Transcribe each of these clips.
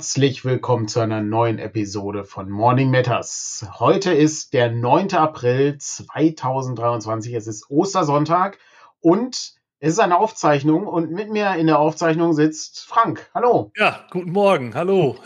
Herzlich willkommen zu einer neuen Episode von Morning Matters. Heute ist der 9. April 2023. Es ist Ostersonntag und es ist eine Aufzeichnung und mit mir in der Aufzeichnung sitzt Frank. Hallo. Ja, guten Morgen. Hallo.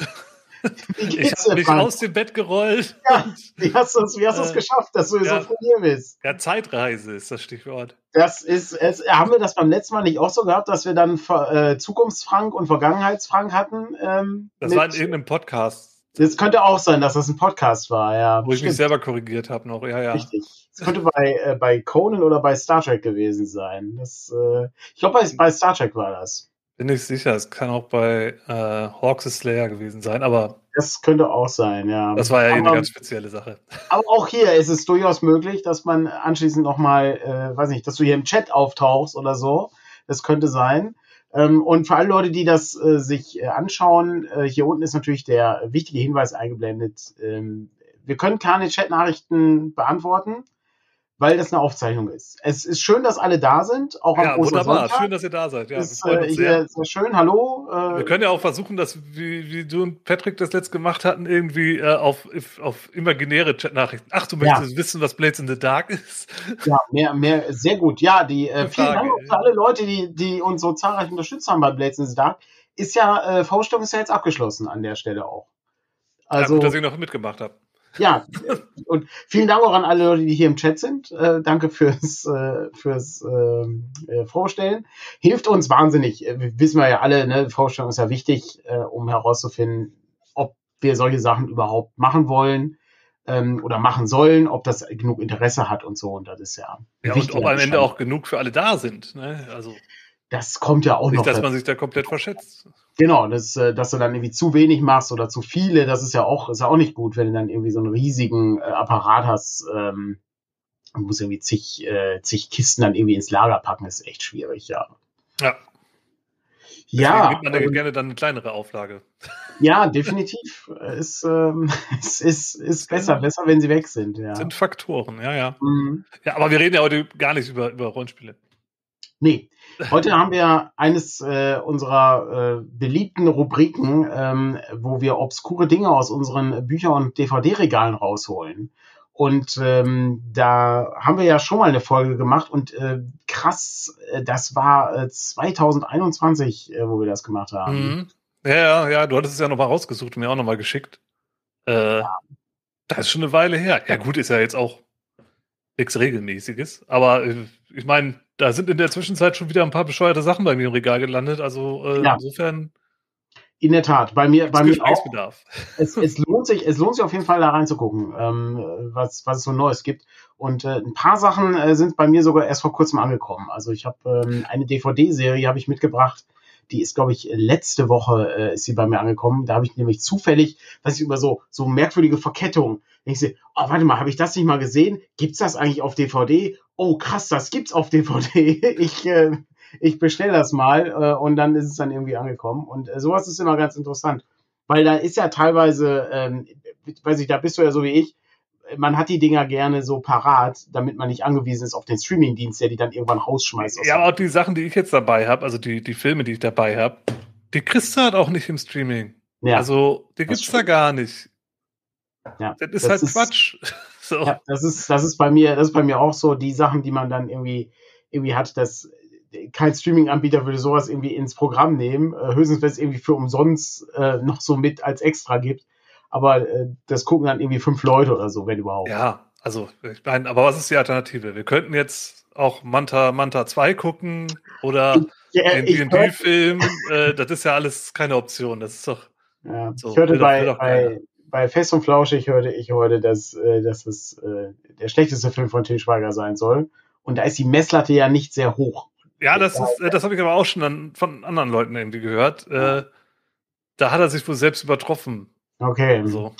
Ich habe mich Frank? aus dem Bett gerollt. Ja, wie hast du es äh, geschafft, dass du ja, so hier bist? Ja, Zeitreise ist das Stichwort. Das ist, es, haben wir das beim letzten Mal nicht auch so gehabt, dass wir dann äh, Zukunftsfrank und Vergangenheitsfrank hatten? Ähm, das war in irgendeinem Podcast. Das könnte auch sein, dass das ein Podcast war, ja. Wo ich mich selber korrigiert habe noch, ja, ja. Richtig. Das könnte bei, äh, bei Conan oder bei Star Trek gewesen sein. Das, äh, ich glaube, bei, bei Star Trek war das. Bin ich sicher, es kann auch bei äh, Hawks Slayer gewesen sein, aber. Das könnte auch sein, ja. Das war ja aber, eine ganz spezielle Sache. Aber auch hier ist es durchaus möglich, dass man anschließend nochmal, äh, weiß nicht, dass du hier im Chat auftauchst oder so. Das könnte sein. Ähm, und für alle Leute, die das äh, sich äh, anschauen, äh, hier unten ist natürlich der wichtige Hinweis eingeblendet. Ähm, wir können keine Chat-Nachrichten beantworten weil das eine Aufzeichnung ist. Es ist schön, dass alle da sind, auch am ja, wunderbar. Schön, dass ihr da seid. Ja, ist, äh, sehr. sehr schön. Hallo. Äh, wir können ja auch versuchen, dass wie, wie du und Patrick das letzt gemacht hatten, irgendwie äh, auf, auf imaginäre Chat-Nachrichten. Ach, du möchtest ja. wissen, was Blades in the Dark ist? Ja, mehr, mehr, sehr gut. Ja, die äh, vielen Dank für alle Leute, die, die uns so zahlreich unterstützt haben bei Blades in the Dark. Ist ja, äh, Vorstellung ist ja jetzt abgeschlossen an der Stelle auch. Also, ja, gut, dass ich noch mitgemacht habe. Ja, und vielen Dank auch an alle Leute, die hier im Chat sind. Äh, danke fürs, äh, fürs ähm, äh, Vorstellen. Hilft uns wahnsinnig. Äh, wissen wir ja alle, ne? Vorstellung ist ja wichtig, äh, um herauszufinden, ob wir solche Sachen überhaupt machen wollen ähm, oder machen sollen, ob das genug Interesse hat und so. Und das ist ja. Ja, und ob am Ende auch genug für alle da sind. Ne? Also. Das kommt ja auch nicht, noch. Nicht, dass man sich da komplett verschätzt. Genau, das, äh, dass du dann irgendwie zu wenig machst oder zu viele, das ist ja auch, ist ja auch nicht gut, wenn du dann irgendwie so einen riesigen äh, Apparat hast. Ähm, du musst irgendwie zig, äh, zig Kisten dann irgendwie ins Lager packen, ist echt schwierig, ja. Ja. Deswegen ja. gibt man da gerne dann eine kleinere Auflage. Ja, definitiv. ist, ähm, es ist, ist besser, besser, wenn sie weg sind. Ja. Sind Faktoren, ja, ja. Mhm. Ja, aber wir reden ja heute gar nicht über, über Rollenspiele. Nee, heute haben wir eines äh, unserer äh, beliebten Rubriken, ähm, wo wir obskure Dinge aus unseren Bücher- und DVD-Regalen rausholen. Und ähm, da haben wir ja schon mal eine Folge gemacht und äh, krass, äh, das war äh, 2021, äh, wo wir das gemacht haben. Mhm. Ja, ja, du hattest es ja nochmal rausgesucht und mir auch nochmal geschickt. Äh, ja. Das ist schon eine Weile her. Ja, gut, ist ja jetzt auch nichts Regelmäßiges. Aber äh, ich meine, da sind in der Zwischenzeit schon wieder ein paar bescheuerte Sachen bei mir im Regal gelandet. Also äh, ja. insofern. In der Tat, bei mir, bei mir auch. Es, es, lohnt sich, es lohnt sich auf jeden Fall da reinzugucken, ähm, was, was es so Neues gibt. Und äh, ein paar Sachen äh, sind bei mir sogar erst vor kurzem angekommen. Also ich habe ähm, eine DVD-Serie habe ich mitgebracht. Die ist, glaube ich, letzte Woche äh, ist sie bei mir angekommen. Da habe ich nämlich zufällig, weiß ich über so so merkwürdige Verkettungen ich sehe, oh, warte mal, habe ich das nicht mal gesehen? Gibt's das eigentlich auf DVD? Oh, krass, das gibt's auf DVD. Ich, äh, ich bestelle das mal äh, und dann ist es dann irgendwie angekommen. Und äh, sowas ist immer ganz interessant. Weil da ist ja teilweise, ähm, weiß ich, da bist du ja so wie ich, man hat die Dinger gerne so parat, damit man nicht angewiesen ist auf den Streamingdienst, der die dann irgendwann rausschmeißt. Ja, aber auch die Sachen, die ich jetzt dabei habe, also die, die Filme, die ich dabei habe, die kriegst du halt auch nicht im Streaming. Ja, also, die gibt's da gar nicht. Ja, das ist das halt ist, Quatsch. So. Ja, das ist, das ist bei mir, das ist bei mir auch so, die Sachen, die man dann irgendwie, irgendwie hat, dass kein Streaming-Anbieter würde sowas irgendwie ins Programm nehmen, äh, höchstens wenn es irgendwie für umsonst äh, noch so mit als extra gibt. Aber äh, das gucken dann irgendwie fünf Leute oder so, wenn überhaupt. Ja, also ich meine, aber was ist die Alternative? Wir könnten jetzt auch Manta Manta 2 gucken oder ja, den D&D-Film. Äh, das ist ja alles keine Option. Das ist doch. Ja, so, ich hörte bei, bei, bei Fest und Flauschig hörte ich heute, dass, äh, dass es äh, der schlechteste Film von Til Schweiger sein soll. Und da ist die Messlatte ja nicht sehr hoch. Ja, das, ist, äh, das habe ich aber auch schon dann von anderen Leuten irgendwie gehört. Äh, da hat er sich wohl selbst übertroffen. Okay. So.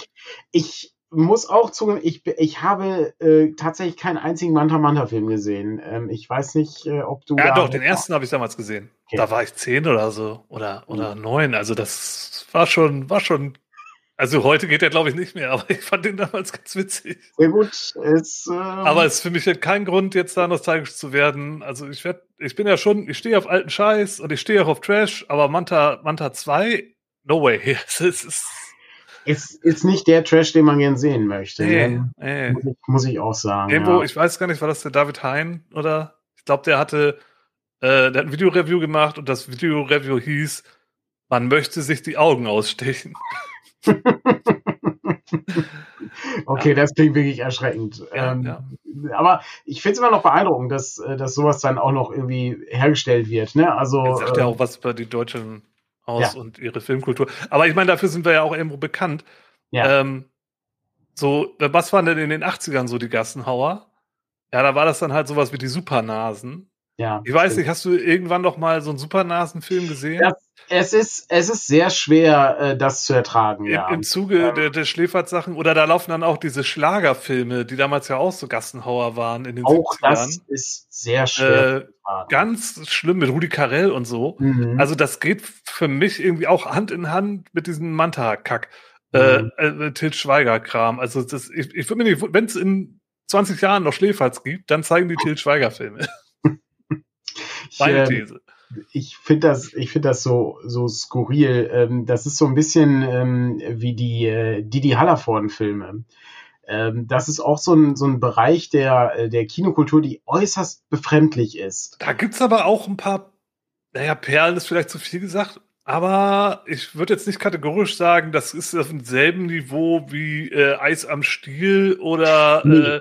Ich muss auch zugeben, ich, ich habe äh, tatsächlich keinen einzigen Manta Manta Film gesehen. Ähm, ich weiß nicht, äh, ob du. Ja, doch, den ersten habe ich damals gesehen. Okay. Da war ich zehn oder so oder oder neun. Also das war schon war schon also heute geht er, glaube ich, nicht mehr, aber ich fand den damals ganz witzig. Sehr gut. Es, ähm aber es ist für mich kein Grund, jetzt da nostalgisch zu werden. Also ich werde, ich bin ja schon, ich stehe auf alten Scheiß und ich stehe auch auf Trash, aber Manta, Manta 2 no way. es ist, ist, ist nicht der Trash, den man gern sehen möchte. Nee, ne? nee. Muss, ich, muss, ich, auch sagen. Irgendwo, ja. ich weiß gar nicht, war das der David Hein oder? Ich glaube, der hatte, äh, der hat ein Videoreview gemacht und das Videoreview hieß, man möchte sich die Augen ausstechen. okay, ja. das klingt wirklich erschreckend. Ja, ähm, ja. Aber ich finde es immer noch beeindruckend, dass, äh, dass sowas dann auch noch irgendwie hergestellt wird. Ne? Also, das sagt ja äh, auch was über die Deutschen aus und ihre Filmkultur. Aber ich meine, dafür sind wir ja auch irgendwo bekannt. Ja. Ähm, so, was waren denn in den 80ern so die Gassenhauer? Ja, da war das dann halt sowas wie die Supernasen. Ja. Ich weiß nicht, hast du irgendwann noch mal so einen Supernasen-Film gesehen? Das, es, ist, es ist sehr schwer, äh, das zu ertragen, ja. Im, Zuge ähm, der, der Schläferz-Sachen oder da laufen dann auch diese Schlagerfilme, die damals ja auch so Gassenhauer waren in den auch 70ern. das ist sehr schwer. Äh, ganz schlimm mit Rudi Carell und so. Mhm. Also das geht für mich irgendwie auch Hand in Hand mit diesem Manta-Kack. Äh, mhm. Äh, Til Schweiger-Kram. Also das, ich, ich würde mir nicht, wenn es in 20 Jahren noch Schläferz gibt, dann zeigen die Til Schweiger-Filme. Meine ähm, These. Ich finde das, ich finde das so, so skurril. Ähm, das ist so ein bisschen ähm, wie die äh, Didi Hallervorden-Filme. Ähm, das ist auch so ein, so ein Bereich der, äh, der Kinokultur, die äußerst befremdlich ist. Da gibt es aber auch ein paar, naja, Perlen ist vielleicht zu viel gesagt, aber ich würde jetzt nicht kategorisch sagen, das ist auf demselben Niveau wie äh, Eis am Stiel oder nee. äh,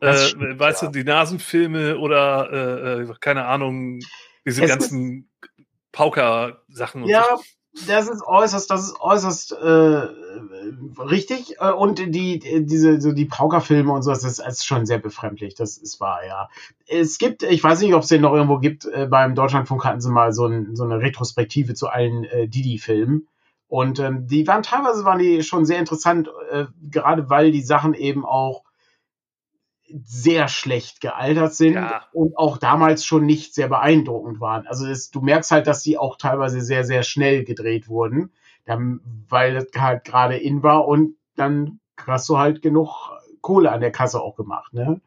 äh, stimmt, weißt ja. du, die Nasenfilme oder äh keine Ahnung, diese es ganzen Pauker-Sachen. Ja, so. das ist äußerst, das ist äußerst äh, richtig. Äh, und die, diese, so die Pauker-Filme und so, das ist, das ist schon sehr befremdlich. Das ist wahr, ja. Es gibt, ich weiß nicht, ob es den noch irgendwo gibt, äh, beim Deutschlandfunk hatten sie mal so, ein, so eine Retrospektive zu allen äh, Didi-Filmen. Und ähm, die waren teilweise waren die schon sehr interessant, äh, gerade weil die Sachen eben auch sehr schlecht gealtert sind ja. und auch damals schon nicht sehr beeindruckend waren. Also das, du merkst halt, dass die auch teilweise sehr, sehr schnell gedreht wurden, dann, weil das halt gerade in war und dann hast du halt genug Kohle an der Kasse auch gemacht. Ne?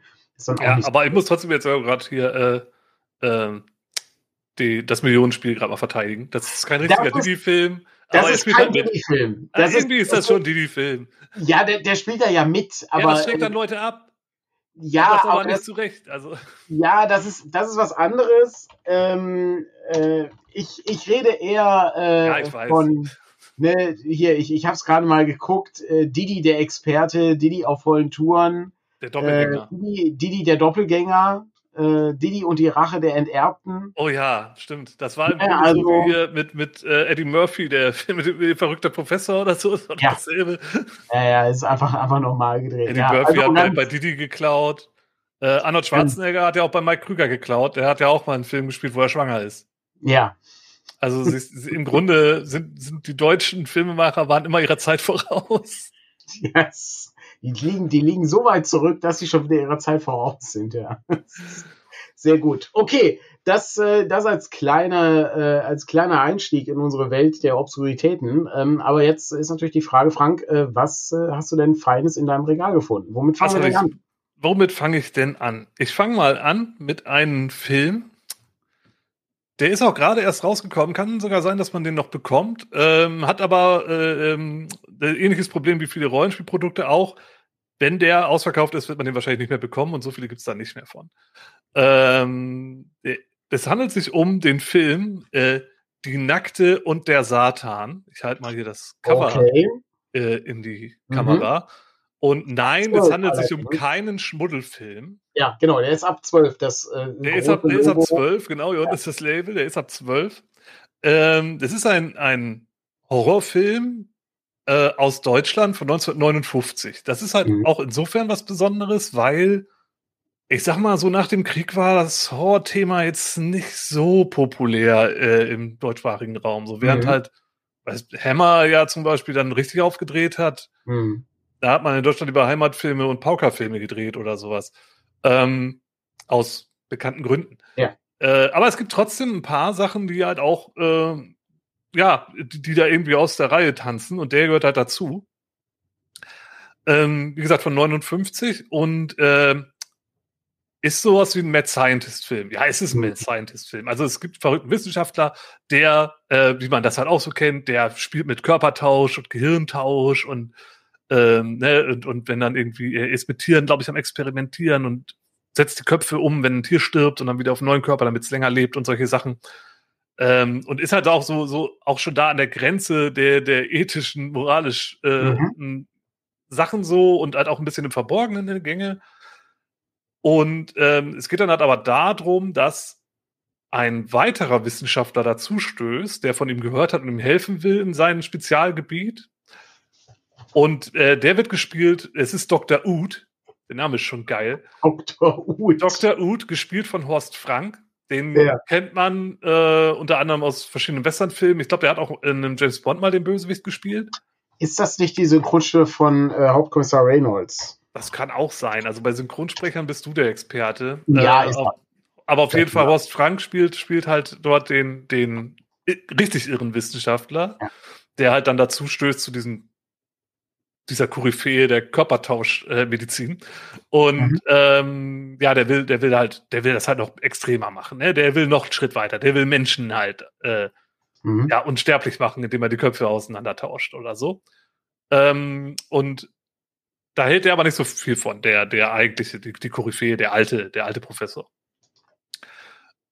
ja, aber ich muss trotzdem jetzt gerade hier äh, äh, die, das Millionenspiel gerade mal verteidigen. Das ist kein richtiger Didi-Film. Das ist kein Didi-Film. Irgendwie ist das schon Didi-Film. Ja, der, der spielt da ja mit. Aber, ja, das schlägt dann Leute ab. Ja, das aber nicht zurecht. Also. Ja, das ist, das ist was anderes. Ähm, äh, ich, ich rede eher äh, ja, ich von. Ne, hier, ich, ich habe es gerade mal geguckt. Äh, Didi der Experte, Didi auf vollen Touren. Der Doppelgänger. Äh, Didi, Didi der Doppelgänger äh, Didi und die Rache der Enterbten. Oh ja, stimmt. Das war ja, also, so wie mit, mit äh, Eddie Murphy, der mit dem verrückter Professor oder so. Das ja. dasselbe. Ja, ja, ist einfach, einfach normal gedreht. Eddie ja, Murphy also, hat bei Didi geklaut. Äh, Arnold Schwarzenegger ähm, hat ja auch bei Mike Krüger geklaut. Der hat ja auch mal einen Film gespielt, wo er schwanger ist. Ja. Also sie, im Grunde sind, sind die deutschen Filmemacher waren immer ihrer Zeit voraus. Yes. Die liegen, die liegen so weit zurück, dass sie schon wieder ihrer Zeit voraus sind, ja. Sehr gut. Okay, das, äh, das als, kleiner, äh, als kleiner Einstieg in unsere Welt der Obskuritäten. Ähm, aber jetzt ist natürlich die Frage, Frank, äh, was hast du denn Feines in deinem Regal gefunden? Womit fangen wir denn an? Womit fange ich denn an? Ich fange mal an mit einem Film. Der ist auch gerade erst rausgekommen. Kann sogar sein, dass man den noch bekommt. Ähm, hat aber äh, ähm, ähnliches Problem wie viele Rollenspielprodukte auch wenn der ausverkauft ist, wird man den wahrscheinlich nicht mehr bekommen und so viele gibt es da nicht mehr von. Ähm, es handelt sich um den Film äh, Die Nackte und der Satan. Ich halte mal hier das Cover okay. äh, in die mhm. Kamera. Und nein, es handelt sich um ne? keinen Schmuddelfilm. Ja, genau, der ist ab 12. Das, äh, der, ist ab, der ist ab 12, genau, hier ja. unten ist das Label, der ist ab 12. Ähm, das ist ein, ein Horrorfilm, äh, aus Deutschland von 1959. Das ist halt mhm. auch insofern was Besonderes, weil ich sag mal, so nach dem Krieg war das Horror-Thema jetzt nicht so populär äh, im deutschsprachigen Raum. So während mhm. halt was Hammer ja zum Beispiel dann richtig aufgedreht hat, mhm. da hat man in Deutschland über Heimatfilme und Paukerfilme gedreht oder sowas. Ähm, aus bekannten Gründen. Ja. Äh, aber es gibt trotzdem ein paar Sachen, die halt auch äh, ja, die, die, da irgendwie aus der Reihe tanzen und der gehört halt dazu. Ähm, wie gesagt, von 59 und äh, ist sowas wie ein Mad Scientist-Film. Ja, es ist ein mhm. Mad Scientist-Film. Also es gibt verrückten Wissenschaftler, der, äh, wie man das halt auch so kennt, der spielt mit Körpertausch und Gehirntausch und, ähm, ne, und, und wenn dann irgendwie, er ist mit Tieren, glaube ich, am Experimentieren und setzt die Köpfe um, wenn ein Tier stirbt und dann wieder auf einen neuen Körper, damit es länger lebt und solche Sachen. Ähm, und ist halt auch so, so auch schon da an der Grenze der, der ethischen, moralisch äh, mhm. Sachen so und halt auch ein bisschen im Verborgenen in Gänge. Und ähm, es geht dann halt aber darum, dass ein weiterer Wissenschaftler dazu stößt, der von ihm gehört hat und ihm helfen will in seinem Spezialgebiet. Und äh, der wird gespielt, es ist Dr. Uth, der Name ist schon geil. Dr. Uth. Dr. Uth, gespielt von Horst Frank. Den ja. kennt man äh, unter anderem aus verschiedenen Westernfilmen. Ich glaube, der hat auch in einem James Bond mal den Bösewicht gespielt. Ist das nicht die Synchronstimme von äh, Hauptkommissar Reynolds? Das kann auch sein. Also bei Synchronsprechern bist du der Experte. Ja, äh, ist auf, aber auf jeden Fall, Horst Frank spielt, spielt halt dort den, den richtig irren Wissenschaftler, ja. der halt dann dazu stößt zu diesem dieser Koryphäe der Körpertauschmedizin. Äh, und mhm. ähm, ja, der will, der will halt, der will das halt noch extremer machen. Ne? Der will noch einen Schritt weiter. Der will Menschen halt äh, mhm. ja, unsterblich machen, indem er die Köpfe auseinander tauscht oder so. Ähm, und da hält er aber nicht so viel von, der, der eigentliche, die, die Koryphäe, der alte, der alte Professor.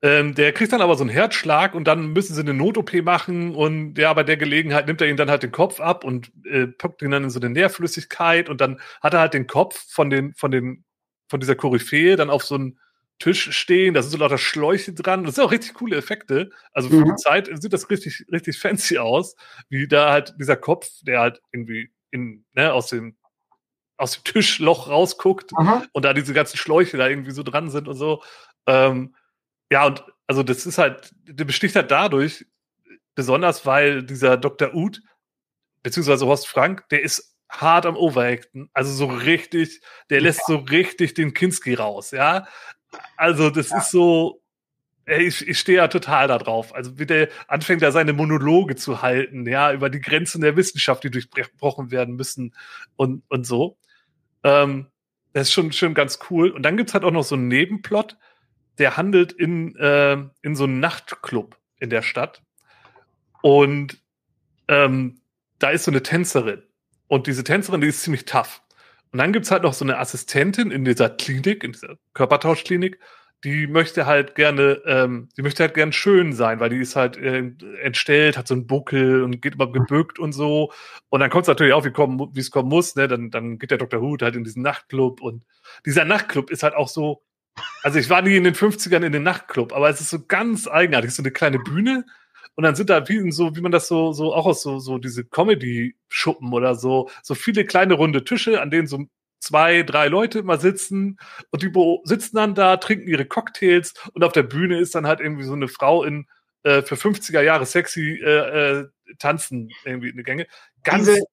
Ähm, der kriegt dann aber so einen Herzschlag und dann müssen sie eine Not-OP machen und ja, bei der Gelegenheit nimmt er ihm dann halt den Kopf ab und äh, packt ihn dann in so eine Nährflüssigkeit und dann hat er halt den Kopf von den, von den, von dieser Koryphäe dann auf so einen Tisch stehen, da sind so lauter Schläuche dran. Das sind auch richtig coole Effekte. Also für mhm. die Zeit sieht das richtig, richtig fancy aus, wie da halt dieser Kopf, der halt irgendwie in, ne, aus dem aus dem Tischloch rausguckt Aha. und da diese ganzen Schläuche da irgendwie so dran sind und so. Ähm, ja, und also das ist halt, der besticht halt dadurch, besonders weil dieser Dr. Uth, beziehungsweise Horst Frank, der ist hart am Overacten. Also so richtig, der lässt so richtig den Kinski raus, ja. Also das ja. ist so, ich, ich stehe ja total da drauf. Also wie der anfängt da seine Monologe zu halten, ja, über die Grenzen der Wissenschaft, die durchbrochen werden müssen und, und so. Ähm, das ist schon, schon ganz cool. Und dann gibt's halt auch noch so einen Nebenplot, der handelt in, äh, in so einem Nachtclub in der Stadt. Und ähm, da ist so eine Tänzerin. Und diese Tänzerin, die ist ziemlich tough. Und dann gibt's halt noch so eine Assistentin in dieser Klinik, in dieser Körpertauschklinik, die möchte halt gerne, ähm, die möchte halt gern schön sein, weil die ist halt äh, entstellt, hat so einen Buckel und geht immer gebückt und so. Und dann kommt es natürlich auch, wie es kommen muss, ne? Dann, dann geht der Dr. Hood halt in diesen Nachtclub und dieser Nachtclub ist halt auch so, also ich war nie in den 50ern in den Nachtclub, aber es ist so ganz eigenartig, so eine kleine Bühne und dann sind da wie so, wie man das so, so auch aus so, so diese Comedy-Schuppen oder so, so viele kleine runde Tische, an denen so zwei, drei Leute immer sitzen und die sitzen dann da, trinken ihre Cocktails und auf der Bühne ist dann halt irgendwie so eine Frau in äh, für 50er Jahre sexy äh, äh, tanzen irgendwie in der Gänge. Ganz Diese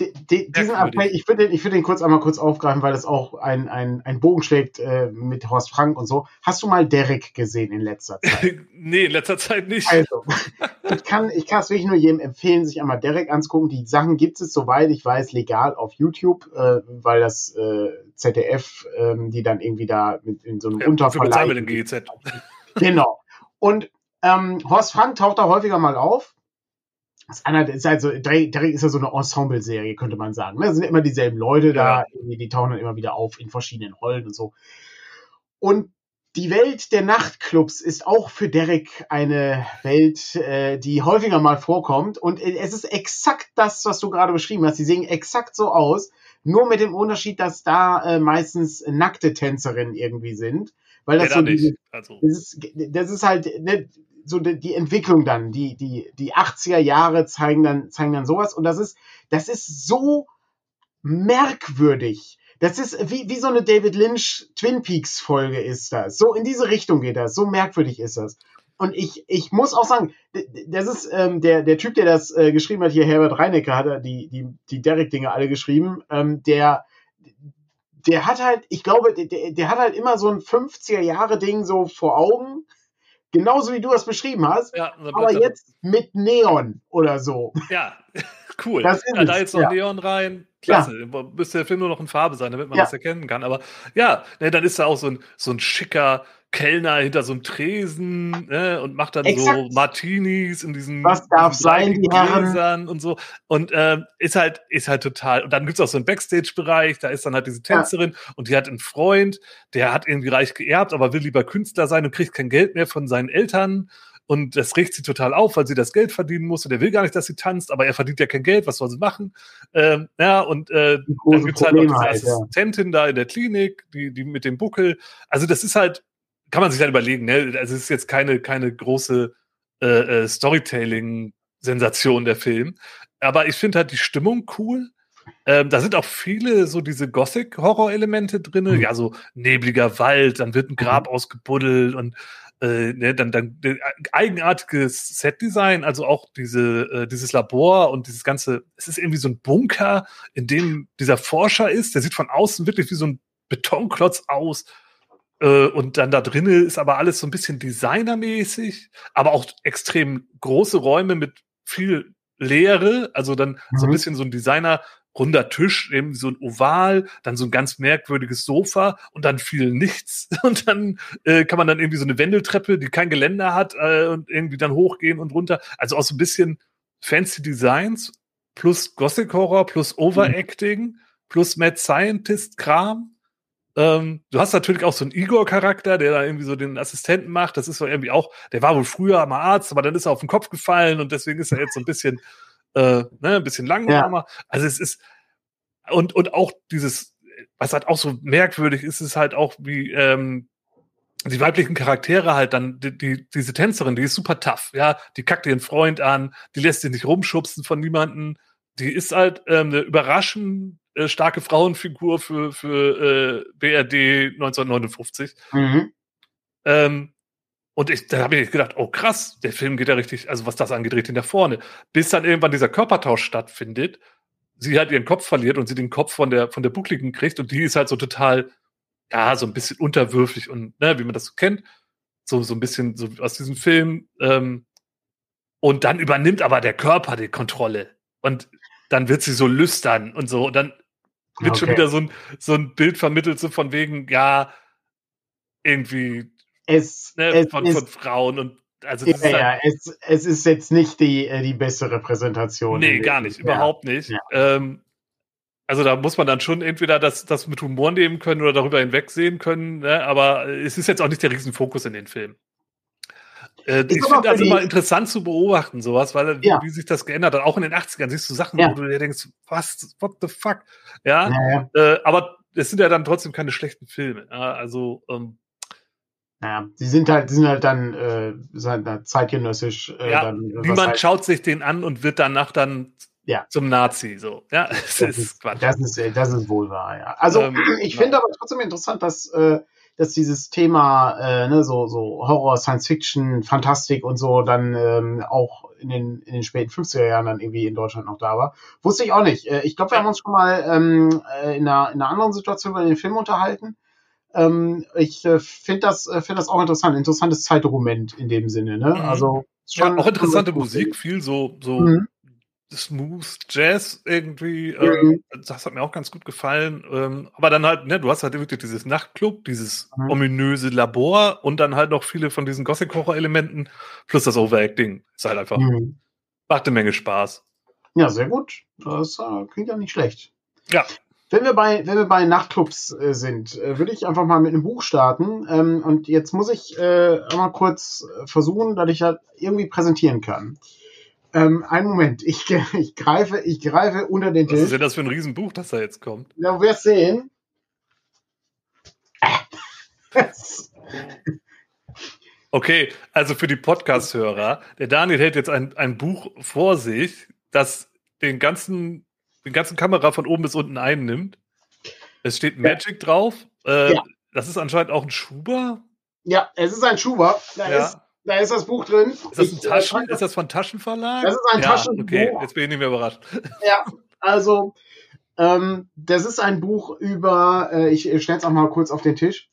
die, diesen Appell, ich würde ich würd den kurz einmal kurz aufgreifen, weil das auch ein, ein, ein Bogen schlägt äh, mit Horst Frank und so. Hast du mal Derek gesehen in letzter Zeit? nee, in letzter Zeit nicht. Also, ich kann, ich kann es wirklich nur jedem empfehlen, sich einmal Derek anzugucken. Die Sachen gibt es, soweit ich weiß, legal auf YouTube, äh, weil das äh, ZDF, äh, die dann irgendwie da mit, in so einem ja, Unterverleih... Dem GEZ. Genau. Und ähm, Horst Frank taucht da häufiger mal auf das einer ist halt so, Derek ist ja so eine Ensemble-Serie, könnte man sagen. Ne? Da sind immer dieselben Leute ja. da, die tauchen dann immer wieder auf in verschiedenen Rollen und so. Und die Welt der Nachtclubs ist auch für Derek eine Welt, äh, die häufiger mal vorkommt. Und äh, es ist exakt das, was du gerade beschrieben hast. Sie sehen exakt so aus, nur mit dem Unterschied, dass da äh, meistens nackte Tänzerinnen irgendwie sind. Weil das ja, so diese, also. das, ist, das ist halt, ne, so die, die Entwicklung dann, die, die, die 80er Jahre zeigen dann, zeigen dann sowas. Und das ist, das ist so merkwürdig. Das ist wie, wie so eine David Lynch Twin Peaks Folge ist das. So in diese Richtung geht das. So merkwürdig ist das. Und ich, ich muss auch sagen, das ist ähm, der, der Typ, der das äh, geschrieben hat, hier Herbert Reinecker, hat er die, die, die Derek-Dinge alle geschrieben. Ähm, der, der hat halt, ich glaube, der, der hat halt immer so ein 50er-Jahre-Ding so vor Augen Genauso wie du das beschrieben hast. Ja, aber jetzt mit Neon oder so. Ja, cool. ja, da jetzt noch ja. Neon rein, klasse. Ja. Müsste der Film nur noch in Farbe sein, damit man das erkennen kann. Aber ja, ne, dann ist da auch so ein, so ein schicker Kellner hinter so einem Tresen ne, und macht dann Exakt. so Martinis in diesen Was darf sein, die Herren und so und ähm, ist halt ist halt total und dann gibt's auch so einen Backstage-Bereich, da ist dann halt diese Tänzerin ja. und die hat einen Freund, der hat irgendwie reich geerbt, aber will lieber Künstler sein und kriegt kein Geld mehr von seinen Eltern und das regt sie total auf, weil sie das Geld verdienen muss und er will gar nicht, dass sie tanzt, aber er verdient ja kein Geld, was soll sie machen? Ähm, ja, und äh, dann gibt's halt noch diese halt, Assistentin ja. da in der Klinik, die, die mit dem Buckel. Also das ist halt kann man sich dann überlegen, ne? Also es ist jetzt keine, keine große äh, äh, Storytelling-Sensation der Film. Aber ich finde halt die Stimmung cool. Ähm, da sind auch viele so diese Gothic-Horror-Elemente drin. Mhm. Ja, so nebliger Wald, dann wird ein Grab mhm. ausgebuddelt und äh, ne, dann, dann äh, eigenartiges Set-Design, also auch diese, äh, dieses Labor und dieses ganze, es ist irgendwie so ein Bunker, in dem dieser Forscher ist, der sieht von außen wirklich wie so ein Betonklotz aus und dann da drinnen ist aber alles so ein bisschen designermäßig, aber auch extrem große Räume mit viel Leere, also dann mhm. so ein mhm. bisschen so ein Designer runder Tisch, eben so ein Oval, dann so ein ganz merkwürdiges Sofa und dann viel nichts. Und dann äh, kann man dann irgendwie so eine Wendeltreppe, die kein Geländer hat, äh, und irgendwie dann hochgehen und runter. Also auch so ein bisschen fancy Designs plus Gothic Horror plus Overacting mhm. plus Mad Scientist Kram. Ähm, du hast natürlich auch so einen Igor-Charakter, der da irgendwie so den Assistenten macht. Das ist so irgendwie auch, der war wohl früher mal Arzt, aber dann ist er auf den Kopf gefallen und deswegen ist er jetzt so ein bisschen, äh, ne, ein bisschen langsamer. Ja. Also es ist, und, und auch dieses, was halt auch so merkwürdig ist, ist halt auch wie, ähm, die weiblichen Charaktere halt dann, die, die, diese Tänzerin, die ist super tough, ja, die kackt ihren Freund an, die lässt sich nicht rumschubsen von niemanden, die ist halt ähm, eine überraschend äh, starke Frauenfigur für, für äh, BRD 1959. Mhm. Ähm, und ich, da habe ich gedacht, oh krass, der Film geht ja richtig, also was das angeht, richtig nach vorne. Bis dann irgendwann dieser Körpertausch stattfindet, sie halt ihren Kopf verliert und sie den Kopf von der, von der Buckligen kriegt und die ist halt so total, ja, so ein bisschen unterwürfig und, ne, wie man das so kennt. So, so ein bisschen so aus diesem Film. Ähm, und dann übernimmt aber der Körper die Kontrolle. Und dann wird sie so lüstern und so. Und dann wird okay. schon wieder so ein, so ein Bild vermittelt, so von wegen, ja, irgendwie es, ne, es von, ist, von Frauen und also ja, halt, ja, es, es ist jetzt nicht die, äh, die beste Repräsentation. Nee, gar nicht, ja. überhaupt nicht. Ähm, also da muss man dann schon entweder das, das mit Humor nehmen können oder darüber hinwegsehen können, ne? aber es ist jetzt auch nicht der Riesenfokus in den Film. Äh, ich finde das immer interessant zu beobachten, sowas, weil ja. wie sich das geändert hat. Auch in den 80ern siehst du Sachen, ja. wo du dir denkst, was, what the fuck? Ja. ja äh, aber es sind ja dann trotzdem keine schlechten Filme. also ähm, ja, die sind halt, die sind halt dann äh, zeitgenössisch. Äh, ja, dann, niemand heißt, schaut sich den an und wird danach dann ja. zum Nazi. So, ja, das, das ist Quatsch. Das ist, das ist wohl wahr. Ja. Also ähm, ich finde aber trotzdem interessant, dass äh, dass dieses Thema äh, ne, so, so Horror, Science Fiction, Fantastik und so dann ähm, auch in den, in den späten 50er Jahren dann irgendwie in Deutschland noch da war. Wusste ich auch nicht. Äh, ich glaube, wir haben uns schon mal ähm, äh, in, einer, in einer anderen Situation über den Film unterhalten. Ähm, ich äh, finde das, äh, find das auch interessant. Interessantes Zeitdokument in dem Sinne. Ne? Mhm. Also schon ja, auch interessante Musik, viel so, so mhm. Smooth Jazz irgendwie. Ähm, mhm. Ähm, das hat mir auch ganz gut gefallen. Ähm, aber dann halt, ne, du hast halt wirklich dieses Nachtclub, dieses mhm. ominöse Labor und dann halt noch viele von diesen Gothic-Horror-Elementen plus das Overacting. Ist halt einfach, mhm. macht eine Menge Spaß. Ja, sehr gut. Das äh, klingt ja nicht schlecht. Ja. Wenn wir bei, wenn wir bei Nachtclubs äh, sind, äh, würde ich einfach mal mit einem Buch starten. Ähm, und jetzt muss ich äh, einmal kurz versuchen, dass ich halt irgendwie präsentieren kann. Ähm, einen Moment, ich, ich, greife, ich greife unter den Tisch. Was ist denn das für ein Riesenbuch, das da jetzt kommt? Ja, du wirst sehen. okay, also für die Podcast-Hörer, der Daniel hält jetzt ein, ein Buch vor sich, das den ganzen, den ganzen Kamera von oben bis unten einnimmt. Es steht Magic ja. drauf. Äh, ja. Das ist anscheinend auch ein Schuber. Ja, es ist ein Schuber. Da ja. ist da ist das Buch drin. Ist das, ein ich, äh, Taschen, ist das von Taschenverlag? Das ist ein ja, Taschenbuch. Okay, jetzt bin ich nicht mehr überrascht. Ja, also ähm, das ist ein Buch über, äh, ich stelle es auch mal kurz auf den Tisch.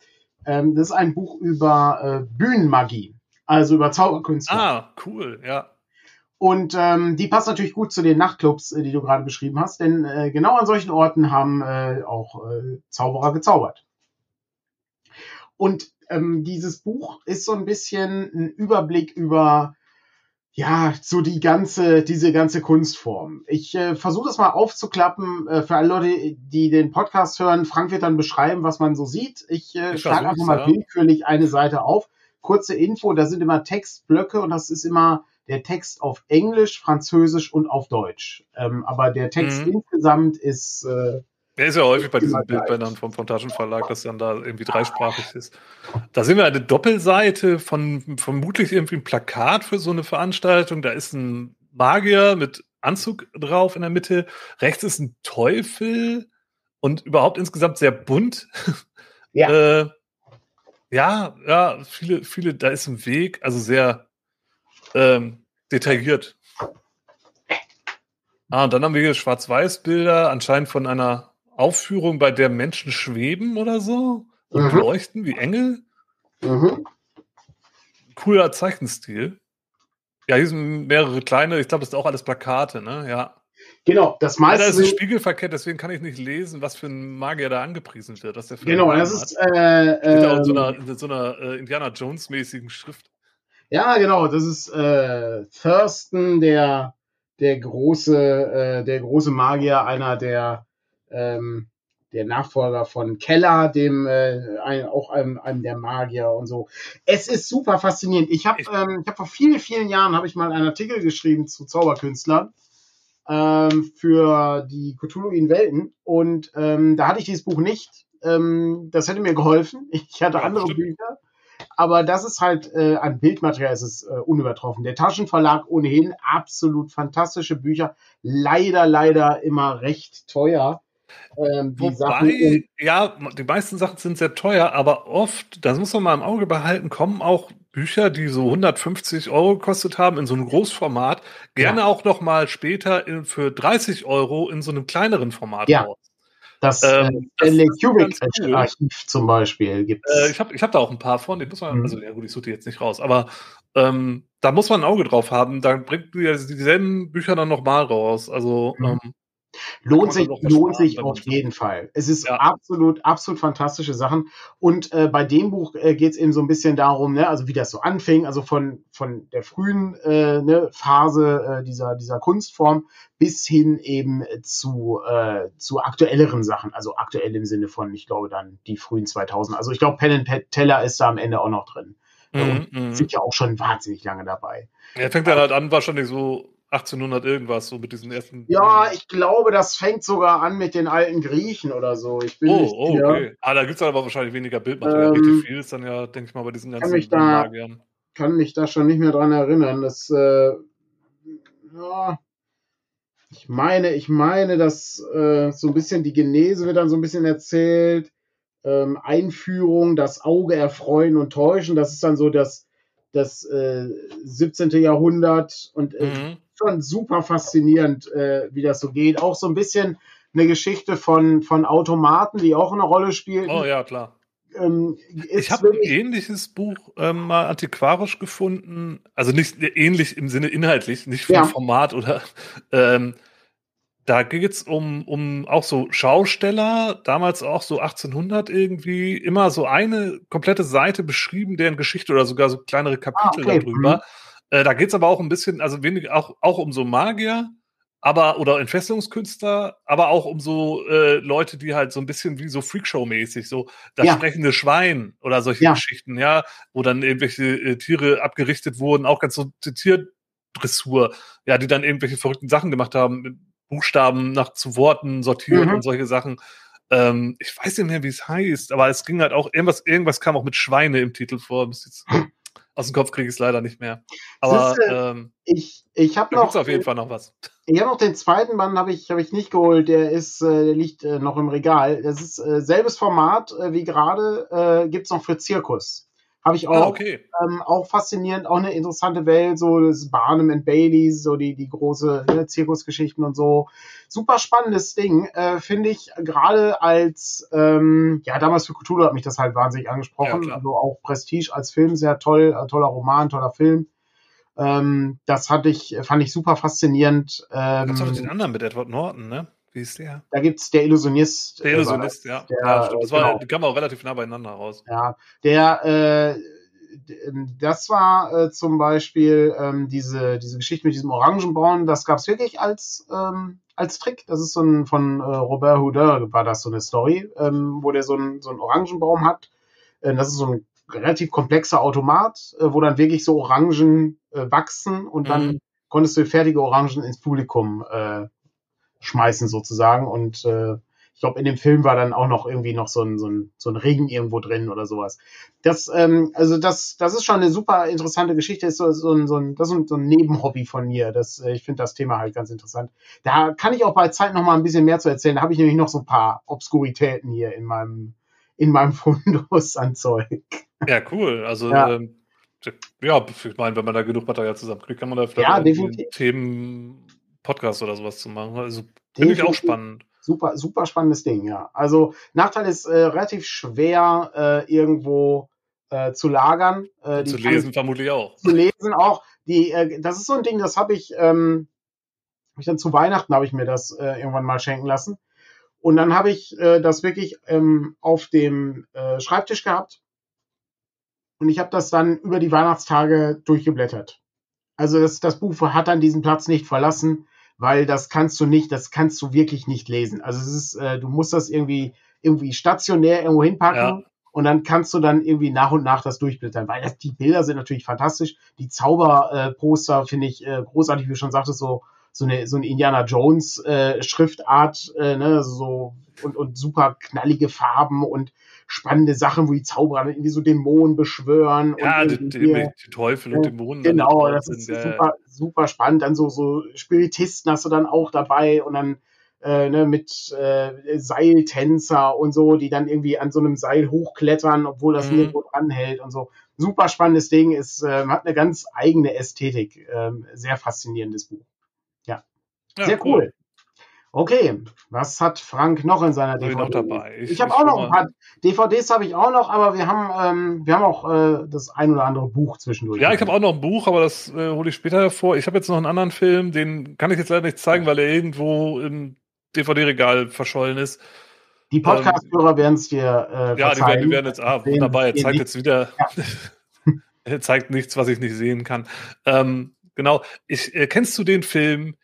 Ähm, das ist ein Buch über äh, Bühnenmagie, also über Zauberkünste. Ah, cool, ja. Und ähm, die passt natürlich gut zu den Nachtclubs, äh, die du gerade beschrieben hast, denn äh, genau an solchen Orten haben äh, auch äh, Zauberer gezaubert. Und ähm, dieses Buch ist so ein bisschen ein Überblick über ja, so die ganze, diese ganze Kunstform. Ich äh, versuche das mal aufzuklappen äh, für alle Leute, die den Podcast hören. Frank wird dann beschreiben, was man so sieht. Ich äh, schlage einfach mal ja. willkürlich eine Seite auf. Kurze Info, da sind immer Textblöcke und das ist immer der Text auf Englisch, Französisch und auf Deutsch. Ähm, aber der Text mhm. insgesamt ist äh, der ist ja häufig bei diesen Bildbändern vom, Taschenverlag, dass dann da irgendwie dreisprachig ist. Da sehen wir eine Doppelseite von vermutlich irgendwie ein Plakat für so eine Veranstaltung. Da ist ein Magier mit Anzug drauf in der Mitte. Rechts ist ein Teufel und überhaupt insgesamt sehr bunt. Ja. äh, ja, ja, viele, viele, da ist ein Weg, also sehr ähm, detailliert. Ah, und dann haben wir hier Schwarz-Weiß-Bilder, anscheinend von einer Aufführung, bei der Menschen schweben oder so und mhm. leuchten wie Engel. Mhm. Cooler Zeichenstil. Ja, hier sind mehrere kleine, ich glaube, das sind auch alles Plakate, ne? Ja. Genau, das meiste. Ja, da ist es spiegelverkehrt, deswegen kann ich nicht lesen, was für ein Magier da angepriesen wird. Dass der genau, das ist. Äh, Steht auch in so einer, in so einer äh, Indiana Jones-mäßigen Schrift. Ja, genau, das ist äh, Thurston, der, der große, äh, der große Magier, einer der ähm, der Nachfolger von Keller, dem äh, ein, auch einem, einem der Magier und so. Es ist super faszinierend. Ich habe ähm, ich hab vor vielen, vielen Jahren habe ich mal einen Artikel geschrieben zu Zauberkünstlern ähm, für die Cthulhu in Welten und ähm, da hatte ich dieses Buch nicht. Ähm, das hätte mir geholfen. Ich hatte ja, andere stimmt. Bücher. Aber das ist halt äh, an Bildmaterial ist es äh, unübertroffen. Der Taschenverlag ohnehin absolut fantastische Bücher. Leider, leider immer recht teuer. Ähm, die Wobei, ja, die meisten Sachen sind sehr teuer, aber oft, das muss man mal im Auge behalten, kommen auch Bücher, die so 150 Euro gekostet haben, in so einem Großformat, gerne ja. auch noch mal später in, für 30 Euro in so einem kleineren Format ja. raus. Das ähm, äh, Stanley Kubrick cool. Archiv zum Beispiel gibt äh, Ich habe ich hab da auch ein paar von, die muss man, mhm. also ja gut, ich suche die jetzt nicht raus, aber ähm, da muss man ein Auge drauf haben, da bringt ja dieselben Bücher dann noch mal raus. Also mhm. ähm, Lohnt sich, lohnt sich auf jeden Fall. Es ist ja. absolut, absolut fantastische Sachen. Und äh, bei dem Buch äh, geht es eben so ein bisschen darum, ne, also wie das so anfing, also von, von der frühen äh, ne, Phase äh, dieser, dieser Kunstform bis hin eben zu, äh, zu aktuelleren Sachen. Also aktuell im Sinne von, ich glaube, dann die frühen 2000. Also ich glaube, Pen and Teller ist da am Ende auch noch drin. Und mm. sind ja auch schon wahnsinnig lange dabei. Er fängt dann halt an, wahrscheinlich so 1800 irgendwas, so mit diesen ersten. Ja, ich glaube, das fängt sogar an mit den alten Griechen oder so. Ich bin oh, nicht oh, okay. Ah, da gibt es aber wahrscheinlich weniger Bildmaterial. Ähm, Richtig viel ist dann ja, denke ich mal, bei diesen ganzen kann mich da, Magiern. Kann mich da schon nicht mehr dran erinnern. Das, äh, ja, ich meine, ich meine, dass äh, so ein bisschen die Genese wird dann so ein bisschen erzählt. Ähm, Einführung, das Auge erfreuen und täuschen, das ist dann so das, das äh, 17. Jahrhundert und äh, mhm schon super faszinierend, äh, wie das so geht. Auch so ein bisschen eine Geschichte von, von Automaten, die auch eine Rolle spielen. Oh ja, klar. Ähm, ich habe ein ähnliches Buch ähm, mal antiquarisch gefunden, also nicht ähnlich im Sinne inhaltlich, nicht vom ja. Format oder ähm, da geht es um, um auch so Schausteller, damals auch so 1800 irgendwie, immer so eine komplette Seite beschrieben, deren Geschichte oder sogar so kleinere Kapitel ah, okay. darüber. Mhm. Äh, da geht es aber auch ein bisschen, also wenig, auch, auch um so Magier, aber oder Entfesselungskünstler, aber auch um so äh, Leute, die halt so ein bisschen wie so Freakshow-mäßig, so das ja. sprechende Schwein oder solche ja. Geschichten, ja, wo dann irgendwelche äh, Tiere abgerichtet wurden, auch ganz so Tierdressur, ja, die dann irgendwelche verrückten Sachen gemacht haben, Buchstaben nach zu Worten sortiert mhm. und solche Sachen. Ähm, ich weiß nicht mehr, wie es heißt, aber es ging halt auch, irgendwas, irgendwas kam auch mit Schweine im Titel vor. Aus dem Kopf kriege ich es leider nicht mehr. Aber ist, äh, ähm, ich, ich habe noch. auf jeden Fall noch was. Ich habe noch den zweiten Band, habe ich, hab ich nicht geholt. Der ist, äh, der liegt äh, noch im Regal. Das ist äh, selbes Format äh, wie gerade. Äh, Gibt es noch für Zirkus. Habe ich ah, auch. Ah, okay. ähm, auch faszinierend, auch eine interessante Welt, so das Barnum and Bailey, so die, die große ne, Zirkusgeschichten und so. Super spannendes Ding, äh, finde ich, gerade als, ähm, ja, damals für Cthulhu hat mich das halt wahnsinnig angesprochen. Ja, also auch Prestige als Film, sehr toll, äh, toller Roman, toller Film. Ähm, das hatte ich, fand ich super faszinierend. Ähm, Gibt's auch den anderen mit Edward Norton, ne? Wie ist der? Da gibt's der Illusionist. Der Illusionist, äh, ja. Der, ja das war, genau. die kam auch relativ nah beieinander raus. Ja, der, äh, das war äh, zum Beispiel ähm, diese, diese Geschichte mit diesem Orangenbraun, das gab es wirklich als, ähm, als Trick. Das ist so ein von äh, Robert Houdin war das so eine Story, ähm, wo der so, ein, so einen Orangenbaum hat. Äh, das ist so ein relativ komplexer Automat, äh, wo dann wirklich so Orangen äh, wachsen und mhm. dann konntest du fertige Orangen ins Publikum äh, schmeißen sozusagen und äh, ich glaube, in dem Film war dann auch noch irgendwie noch so ein, so ein, so ein Regen irgendwo drin oder sowas. Das, ähm, also das, das ist schon eine super interessante Geschichte, ist so, so, ein, so, ein, das ist so ein Nebenhobby von mir. Das, äh, ich finde das Thema halt ganz interessant. Da kann ich auch bei Zeit noch mal ein bisschen mehr zu erzählen. Da habe ich nämlich noch so ein paar Obskuritäten hier in meinem, in meinem Fundus an Zeug. Ja, cool. Also ja. Ähm, ja, ich meine, wenn man da genug Material zusammenkriegt, kann man da vielleicht ja. Themen Podcast oder sowas zu machen. Also finde ich auch spannend super, super spannendes Ding, ja. Also Nachteil ist äh, relativ schwer äh, irgendwo äh, zu lagern. Äh, zu lesen vermutlich auch. Zu lesen auch. Die, äh, das ist so ein Ding, das habe ich, ähm, hab ich dann zu Weihnachten habe ich mir das äh, irgendwann mal schenken lassen. Und dann habe ich das wirklich ähm, auf dem Schreibtisch gehabt. Und ich habe das dann über die Weihnachtstage durchgeblättert. Also das, das Buch hat dann diesen Platz nicht verlassen weil das kannst du nicht, das kannst du wirklich nicht lesen. Also es ist, äh, du musst das irgendwie, irgendwie stationär irgendwo hinpacken. Ja. Und dann kannst du dann irgendwie nach und nach das durchblättern, weil das, die Bilder sind natürlich fantastisch. Die Zauberposter äh, finde ich äh, großartig, wie du schon sagtest, so, so eine, so eine Indiana Jones äh, Schriftart, äh, ne, so und, und super knallige Farben und spannende Sachen, wo die Zauberer irgendwie so Dämonen beschwören. Ja, die, die, die, Teufel und Dämonen. Genau, das ist sind, super, super spannend. Dann so, so Spiritisten hast du dann auch dabei und dann äh, ne, mit äh, Seiltänzer und so, die dann irgendwie an so einem Seil hochklettern, obwohl das mhm. nirgendwo anhält und so. Super spannendes Ding, ist, äh, hat eine ganz eigene Ästhetik. Äh, sehr faszinierendes Buch. Ja. ja Sehr cool. cool. Okay, was hat Frank noch in seiner DVD? Noch dabei. Ich, ich habe auch noch ein paar DVDs habe ich auch noch, aber wir haben ähm, wir haben auch äh, das ein oder andere Buch zwischendurch. Ja, ich habe auch noch ein Buch, aber das äh, hole ich später hervor. Ich habe jetzt noch einen anderen Film, den kann ich jetzt leider nicht zeigen, weil er irgendwo im DVD-Regal verschollen ist. Die Podcast-Hörer ähm, werden es dir äh, Ja, die werden, die werden jetzt, ah, wunderbar, er zeigt jetzt wieder, ja. er zeigt nichts, was ich nicht sehen kann. Ähm, genau, ich, äh, kennst du den Film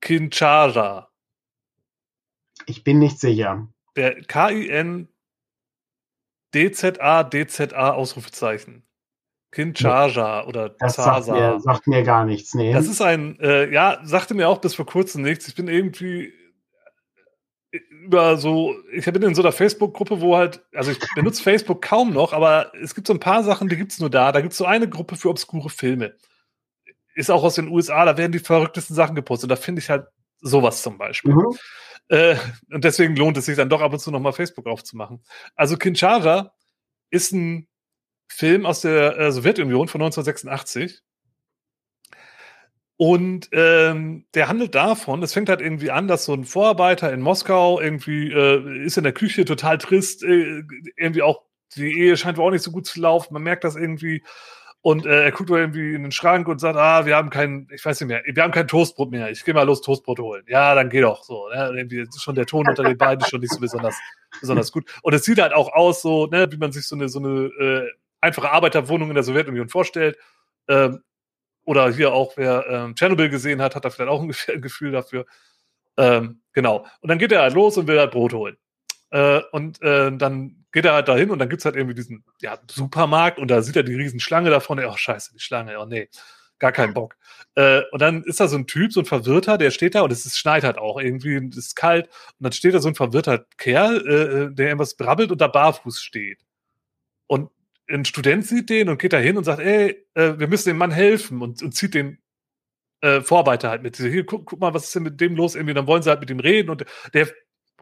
Kinchara? Ich bin nicht sicher. Der K-I-N DZA, DZA, Ausrufezeichen. Kinchaja oder das Zaza. Sagt mir, sagt mir gar nichts, nee. Das ist ein, äh, ja, sagte mir auch bis vor kurzem nichts. Ich bin irgendwie über so, ich bin in so einer Facebook-Gruppe, wo halt, also ich benutze Facebook kaum noch, aber es gibt so ein paar Sachen, die gibt es nur da. Da gibt es so eine Gruppe für obskure Filme. Ist auch aus den USA, da werden die verrücktesten Sachen gepostet. Da finde ich halt sowas zum Beispiel. Mhm. Äh, und deswegen lohnt es sich dann doch ab und zu nochmal Facebook aufzumachen. Also Kinshasa ist ein Film aus der äh, Sowjetunion von 1986. Und ähm, der handelt davon, es fängt halt irgendwie an, dass so ein Vorarbeiter in Moskau irgendwie äh, ist in der Küche total trist, äh, irgendwie auch die Ehe scheint auch nicht so gut zu laufen, man merkt das irgendwie und äh, er guckt irgendwie in den Schrank und sagt, ah, wir haben kein, ich weiß nicht mehr, wir haben kein Toastbrot mehr. Ich gehe mal los Toastbrot holen. Ja, dann geh doch so. Ne? Irgendwie ist schon der Ton unter den beiden schon nicht so besonders, besonders gut. Und es sieht halt auch aus, so, ne, wie man sich so eine, so eine äh, einfache Arbeiterwohnung in der Sowjetunion vorstellt. Ähm, oder hier auch, wer ähm, Tschernobyl gesehen hat, hat da vielleicht auch ein Gefühl dafür. Ähm, genau. Und dann geht er halt los und will halt Brot holen. Äh, und äh, dann geht er halt dahin und dann gibt es halt irgendwie diesen ja, Supermarkt und da sieht er die riesen Schlange davon. Oh, scheiße, die Schlange, oh nee, gar keinen Bock. Äh, und dann ist da so ein Typ, so ein Verwirrter, der steht da und es ist, schneit halt auch irgendwie, es ist kalt und dann steht da so ein verwirrter Kerl, äh, der irgendwas brabbelt und da barfuß steht. Und ein Student sieht den und geht da hin und sagt, ey, äh, wir müssen dem Mann helfen und, und zieht den äh, Vorarbeiter halt mit. Hier, guck, guck mal, was ist denn mit dem los? Irgendwie, dann wollen sie halt mit ihm reden und der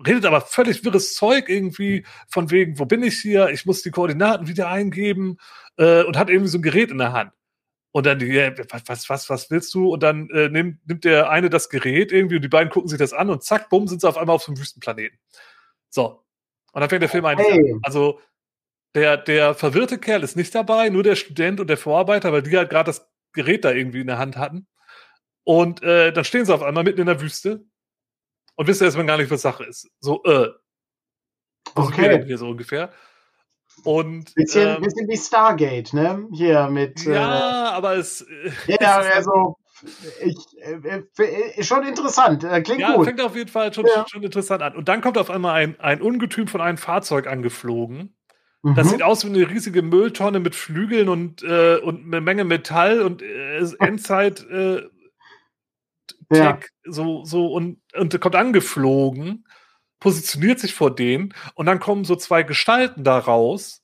redet aber völlig wirres Zeug irgendwie von wegen, wo bin ich hier? Ich muss die Koordinaten wieder eingeben äh, und hat irgendwie so ein Gerät in der Hand. Und dann, ja, was, was, was willst du? Und dann äh, nimmt, nimmt der eine das Gerät irgendwie und die beiden gucken sich das an und zack, bumm, sind sie auf einmal auf so einem Wüstenplaneten. So. Und dann fängt der Film eigentlich hey. an. Also, der, der verwirrte Kerl ist nicht dabei, nur der Student und der Vorarbeiter, weil die halt gerade das Gerät da irgendwie in der Hand hatten. Und äh, dann stehen sie auf einmal mitten in der Wüste und wissen erstmal gar nicht, was Sache ist. So, äh. Okay. Hier so ungefähr. Und, bisschen, ähm, bisschen wie Stargate, ne? Hier mit. Ja, äh, aber es. Äh, ja, also. Ich, äh, äh, schon interessant, äh, klingt ja, gut. fängt auf jeden Fall schon, ja. schon interessant an. Und dann kommt auf einmal ein, ein Ungetüm von einem Fahrzeug angeflogen. Mhm. Das sieht aus wie eine riesige Mülltonne mit Flügeln und, äh, und eine Menge Metall und äh, Endzeit äh, ja. so, so und, und kommt angeflogen, positioniert sich vor denen und dann kommen so zwei Gestalten da raus,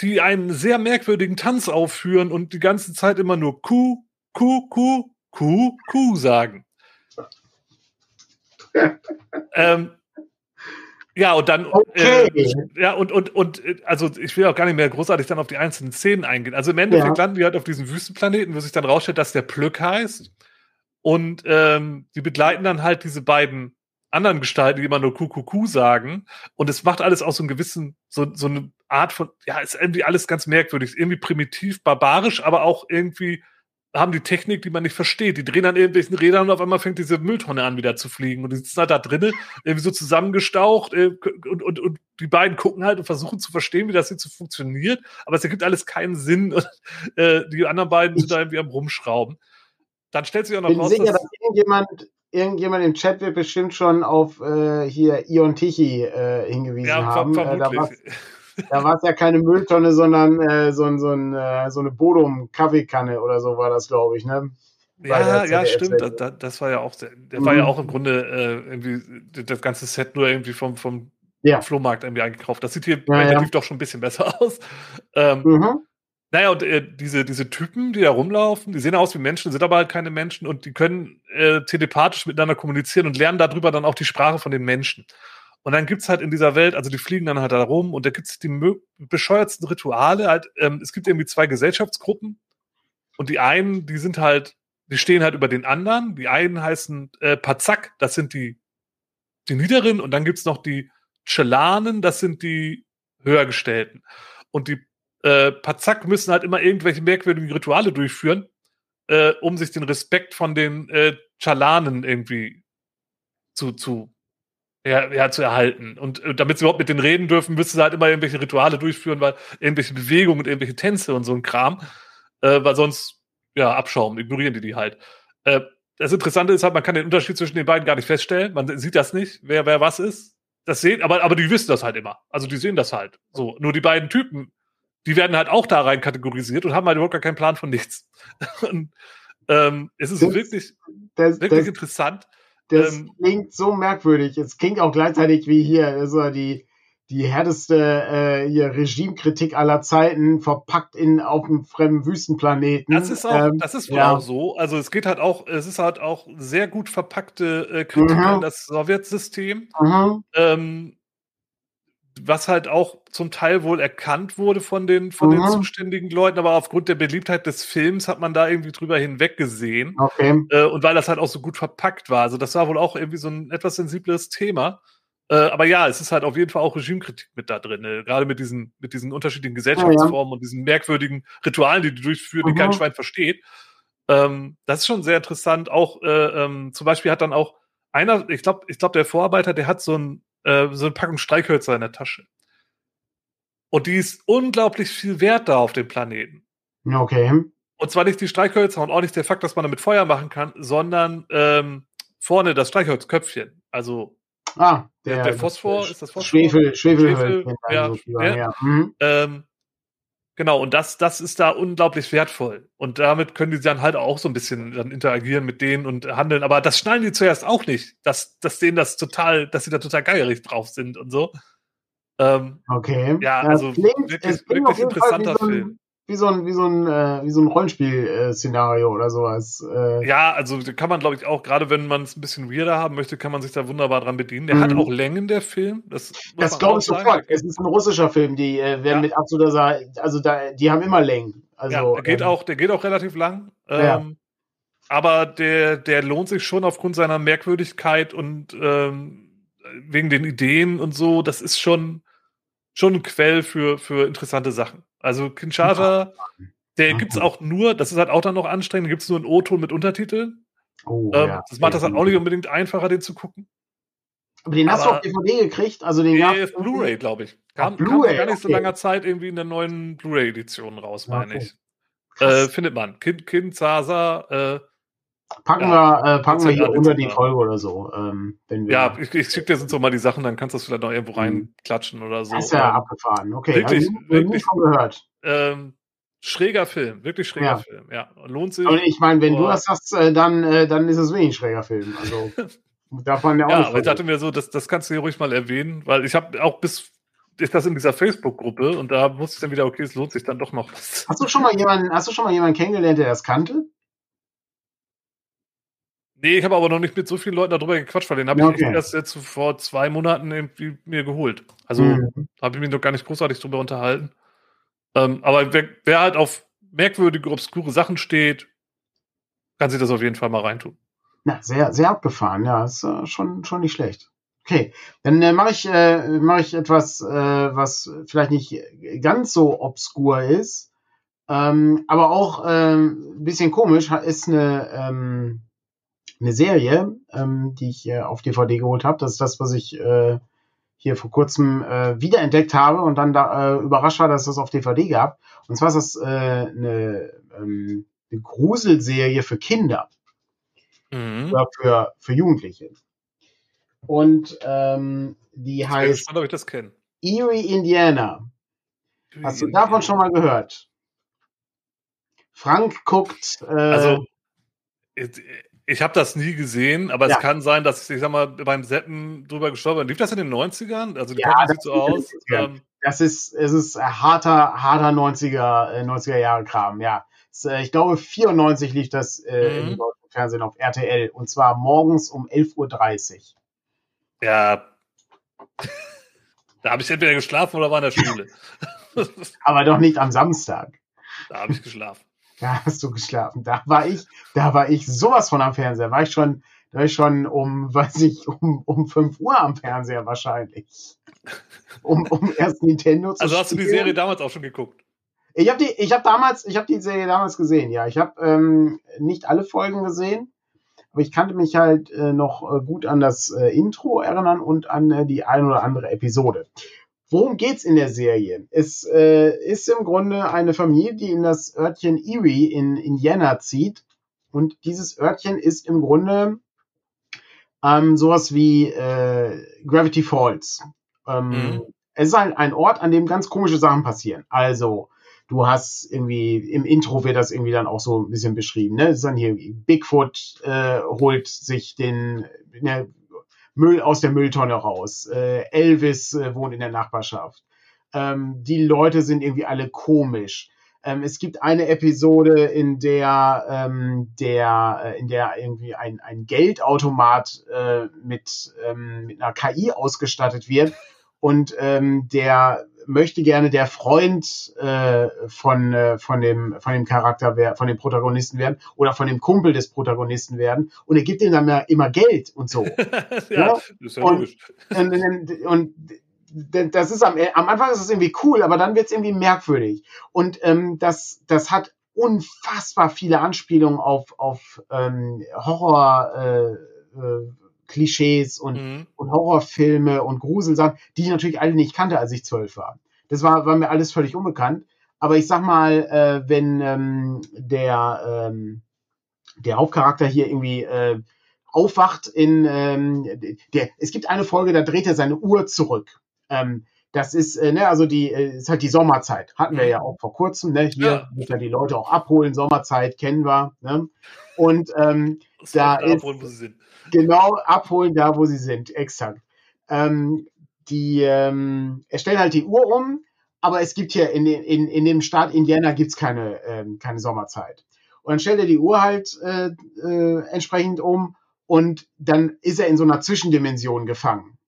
die einen sehr merkwürdigen Tanz aufführen und die ganze Zeit immer nur Kuh, Kuh, Kuh, Kuh, Kuh sagen. ähm, ja, und dann, okay. äh, ja, und, und, und, also ich will auch gar nicht mehr großartig dann auf die einzelnen Szenen eingehen. Also im Endeffekt ja. landen die halt auf diesem Wüstenplaneten, wo sich dann rausstellt, dass der Plück heißt. Und ähm, die begleiten dann halt diese beiden anderen Gestalten, die immer nur Kuckucku sagen. Und es macht alles auch so einen gewissen, so, so eine Art von, ja, ist irgendwie alles ganz merkwürdig, irgendwie primitiv, barbarisch, aber auch irgendwie haben die Technik, die man nicht versteht. Die drehen an irgendwelchen Rädern und auf einmal fängt diese Mülltonne an, wieder zu fliegen. Und die sitzen halt da drinnen, irgendwie so zusammengestaucht äh, und, und, und die beiden gucken halt und versuchen zu verstehen, wie das jetzt so funktioniert. Aber es ergibt alles keinen Sinn. Und, äh, die anderen beiden sind da irgendwie am Rumschrauben. Dann stellt sich auch noch bin raus, sicher, dass, dass irgendjemand, irgendjemand im Chat wird bestimmt schon auf äh, hier Ion Tichy äh, hingewiesen ja, haben. Ver vermutlich. da war es ja keine Mülltonne, sondern äh, so, so, ein, äh, so eine Bodum-Kaffeekanne oder so war das, glaube ich, ne? ja, ja, stimmt. Das, das, war ja auch, der mhm. war ja auch im Grunde äh, irgendwie das ganze Set nur irgendwie vom, vom ja. Flohmarkt irgendwie eingekauft. Das sieht hier ja, relativ ja. doch schon ein bisschen besser aus. Ähm, mhm. Naja, und äh, diese, diese Typen, die da rumlaufen, die sehen aus wie Menschen, sind aber halt keine Menschen und die können äh, telepathisch miteinander kommunizieren und lernen darüber dann auch die Sprache von den Menschen. Und dann gibt's halt in dieser Welt, also die fliegen dann halt da rum und da gibt's die bescheuertsten Rituale. Halt, ähm, es gibt irgendwie zwei Gesellschaftsgruppen und die einen, die sind halt, die stehen halt über den anderen. Die einen heißen äh, Pazak, das sind die, die Niederen und dann gibt's noch die Chelanen, das sind die Höhergestellten. Und die äh, Pazak müssen halt immer irgendwelche merkwürdigen Rituale durchführen, äh, um sich den Respekt von den äh, Chalanen irgendwie zu, zu, ja, ja, zu erhalten. Und äh, damit sie überhaupt mit denen reden dürfen, müssen sie halt immer irgendwelche Rituale durchführen, weil irgendwelche Bewegungen und irgendwelche Tänze und so ein Kram, äh, weil sonst, ja, abschauen, ignorieren die die halt. Äh, das Interessante ist halt, man kann den Unterschied zwischen den beiden gar nicht feststellen. Man sieht das nicht, wer, wer was ist. Das sehen, aber, aber die wissen das halt immer. Also die sehen das halt. So. Nur die beiden Typen die werden halt auch da rein kategorisiert und haben halt überhaupt gar keinen Plan von nichts. und, ähm, es ist das, wirklich, das, wirklich das, interessant. Das ähm, klingt so merkwürdig. Es klingt auch gleichzeitig wie hier, also die, die härteste äh, hier Regimekritik aller Zeiten verpackt in auf einem fremden Wüstenplaneten. Das ist auch, ähm, das ist ja. auch so. Also es geht halt auch, es ist halt auch sehr gut verpackte äh, Kritik mhm. an das Sowjetsystem. Mhm. Ähm, was halt auch zum Teil wohl erkannt wurde von den, von mhm. den zuständigen Leuten, aber aufgrund der Beliebtheit des Films hat man da irgendwie drüber hinweg gesehen. Okay. Äh, und weil das halt auch so gut verpackt war. Also das war wohl auch irgendwie so ein etwas sensibleres Thema. Äh, aber ja, es ist halt auf jeden Fall auch Regimekritik mit da drin. Äh, gerade mit diesen, mit diesen unterschiedlichen Gesellschaftsformen ja, ja. und diesen merkwürdigen Ritualen, die die durchführen, mhm. die kein Schwein versteht. Ähm, das ist schon sehr interessant. Auch äh, ähm, zum Beispiel hat dann auch einer, ich glaube, ich glaube, der Vorarbeiter, der hat so ein äh, so eine Packung Streichhölzer in der Tasche. Und die ist unglaublich viel wert da auf dem Planeten. Okay. Und zwar nicht die Streichhölzer und auch nicht der Fakt, dass man damit Feuer machen kann, sondern ähm, vorne das Streichholzköpfchen. Also ah, der, der Phosphor, ist das Phosphor? Schwefel, Schwefel, Schwefel ja, ja, ja. Mhm. Ähm, Genau, und das, das ist da unglaublich wertvoll. Und damit können die dann halt auch so ein bisschen dann interagieren mit denen und handeln. Aber das schnallen die zuerst auch nicht, dass, dass denen das total, dass sie da total geierig drauf sind und so. Ähm, okay. Ja, also klingt, wirklich, wirklich interessanter Film wie so ein, wie so ein, äh, wie so ein Rollenspiel-Szenario oder sowas. Äh. Ja, also kann man, glaube ich, auch, gerade wenn man es ein bisschen weirder haben möchte, kann man sich da wunderbar dran bedienen. Der mhm. hat auch Längen, der Film. Das, das glaube ich sofort. Es ist ein russischer Film, die äh, werden ja. mit absoluter, also da, die haben immer Längen. Also, ja, der geht ähm, auch, der geht auch relativ lang. Ähm, ja. Aber der, der lohnt sich schon aufgrund seiner Merkwürdigkeit und ähm, wegen den Ideen und so. Das ist schon, schon ein Quell für, für interessante Sachen. Also Kinshasa Der mhm. gibt es auch nur, das ist halt auch dann noch anstrengend, gibt es nur einen O-Ton mit Untertiteln. Oh, ähm, ja. Das macht das halt auch nicht unbedingt einfacher, den zu gucken. Aber den hast du auf DVD gekriegt? Also den nee, Blu-ray, glaube ich. Kam, kam vor gar nicht so langer Zeit irgendwie in der neuen Blu-ray-Edition raus, meine okay. ich. Äh, findet man. Kind, Kind, Sasa, äh, Packen, ja, wir, äh, packen wir hier unter die Folge oder so. Ähm, wenn wir ja, ich, ich schicke dir sonst noch mal die Sachen, dann kannst du das vielleicht noch irgendwo mhm. reinklatschen oder so. Das ist ja ähm, abgefahren, okay. Wirklich, also, wirklich schon gehört. Ähm, schräger Film, wirklich schräger ja. Film, ja. Lohnt sich. Aber ich meine, wenn oh. du das sagst, äh, dann, äh, dann ist es wenig schräger Film. Also darf man ja auch Ja, aber ich dachte mir so, das, das kannst du hier ruhig mal erwähnen, weil ich habe auch bis ist das in dieser Facebook-Gruppe und da wusste ich dann wieder, okay, es lohnt sich dann doch noch. Hast du schon mal jemanden, hast du schon mal jemanden kennengelernt, der das kannte? Nee, ich habe aber noch nicht mit so vielen Leuten darüber gequatscht, weil den habe okay. ich erst jetzt vor zwei Monaten irgendwie mir geholt. Also mhm. habe ich mich noch gar nicht großartig drüber unterhalten. Ähm, aber wer, wer, halt auf merkwürdige, obskure Sachen steht, kann sich das auf jeden Fall mal reintun. Ja, sehr, sehr abgefahren, ja, ist äh, schon, schon nicht schlecht. Okay, dann äh, mache ich, äh, mach ich etwas, äh, was vielleicht nicht ganz so obskur ist, ähm, aber auch ein bisschen komisch, ist eine, ähm, eine Serie, ähm, die ich äh, auf DVD geholt habe. Das ist das, was ich äh, hier vor kurzem äh, wiederentdeckt habe und dann da äh, überrascht war, dass es das auf DVD gab. Und zwar ist das äh, eine, ähm, eine Gruselserie für Kinder. Mhm. Oder für, für Jugendliche. Und ähm, die ich heißt gespannt, ob ich das kenne. Erie, Indiana. Erie, Hast du davon schon mal gehört? Frank guckt. Äh, also ich habe das nie gesehen, aber ja. es kann sein, dass ich, ich sag mal, beim Seppen drüber gestorben bin. Lief das in den 90ern? Also die ja, sieht so aus. Ähm, das ist, es ist harter, harter 90er, 90er äh, Jahre Kram, ja. Äh, ich glaube, 94 lief das äh, mhm. im deutschen Fernsehen auf RTL und zwar morgens um 11.30 Uhr. Ja. da habe ich entweder geschlafen oder war in der Schule. aber doch nicht am Samstag. Da habe ich geschlafen. Da hast du geschlafen. Da war ich, da war ich sowas von am Fernseher. War ich schon, da war ich schon um, weiß ich, um, um 5 Uhr am Fernseher wahrscheinlich. Um, um erst Nintendo zu Also hast spielen. du die Serie damals auch schon geguckt? Ich habe die, ich habe damals, ich habe die Serie damals gesehen. Ja, ich habe ähm, nicht alle Folgen gesehen, aber ich kannte mich halt äh, noch äh, gut an das äh, Intro erinnern und an äh, die ein oder andere Episode. Worum geht's in der Serie? Es äh, ist im Grunde eine Familie, die in das Örtchen Erie in Indiana zieht. Und dieses Örtchen ist im Grunde ähm, sowas wie äh, Gravity Falls. Ähm, mhm. Es ist halt ein Ort, an dem ganz komische Sachen passieren. Also, du hast irgendwie, im Intro wird das irgendwie dann auch so ein bisschen beschrieben. Ne? Es ist dann hier, Bigfoot äh, holt sich den, ne, Müll aus der Mülltonne raus. Äh, Elvis äh, wohnt in der Nachbarschaft. Ähm, die Leute sind irgendwie alle komisch. Ähm, es gibt eine Episode, in der, ähm, der, äh, in der irgendwie ein, ein Geldautomat äh, mit, ähm, mit einer KI ausgestattet wird und ähm, der möchte gerne der Freund äh, von, äh, von, dem, von dem Charakter, von dem Protagonisten werden oder von dem Kumpel des Protagonisten werden und er gibt ihm dann immer Geld und so. ja, ja, ist ja und, logisch. Und, und, und das ist am, am Anfang ist es irgendwie cool, aber dann wird es irgendwie merkwürdig. Und ähm, das, das hat unfassbar viele Anspielungen auf, auf ähm, Horror. Äh, äh, Klischees und, mhm. und Horrorfilme und Gruselsachen, die ich natürlich alle nicht kannte, als ich zwölf war. Das war, war mir alles völlig unbekannt. Aber ich sag mal, äh, wenn ähm, der, ähm, der Hauptcharakter hier irgendwie äh, aufwacht in ähm, der, es gibt eine Folge, da dreht er seine Uhr zurück. Ähm, das ist, äh, ne, also die, äh, ist halt die Sommerzeit. Hatten wir ja auch vor kurzem, ne? Hier ja. muss ja die Leute auch abholen, Sommerzeit kennen wir, ne? Und ähm, da ist, abholen, wo sie sind. Genau, abholen da, wo sie sind, exakt. Ähm, die, ähm, er stellt halt die Uhr um, aber es gibt hier in, in, in dem Staat Indiana gibt's keine, ähm, keine Sommerzeit. Und dann stellt er die Uhr halt äh, äh, entsprechend um und dann ist er in so einer Zwischendimension gefangen.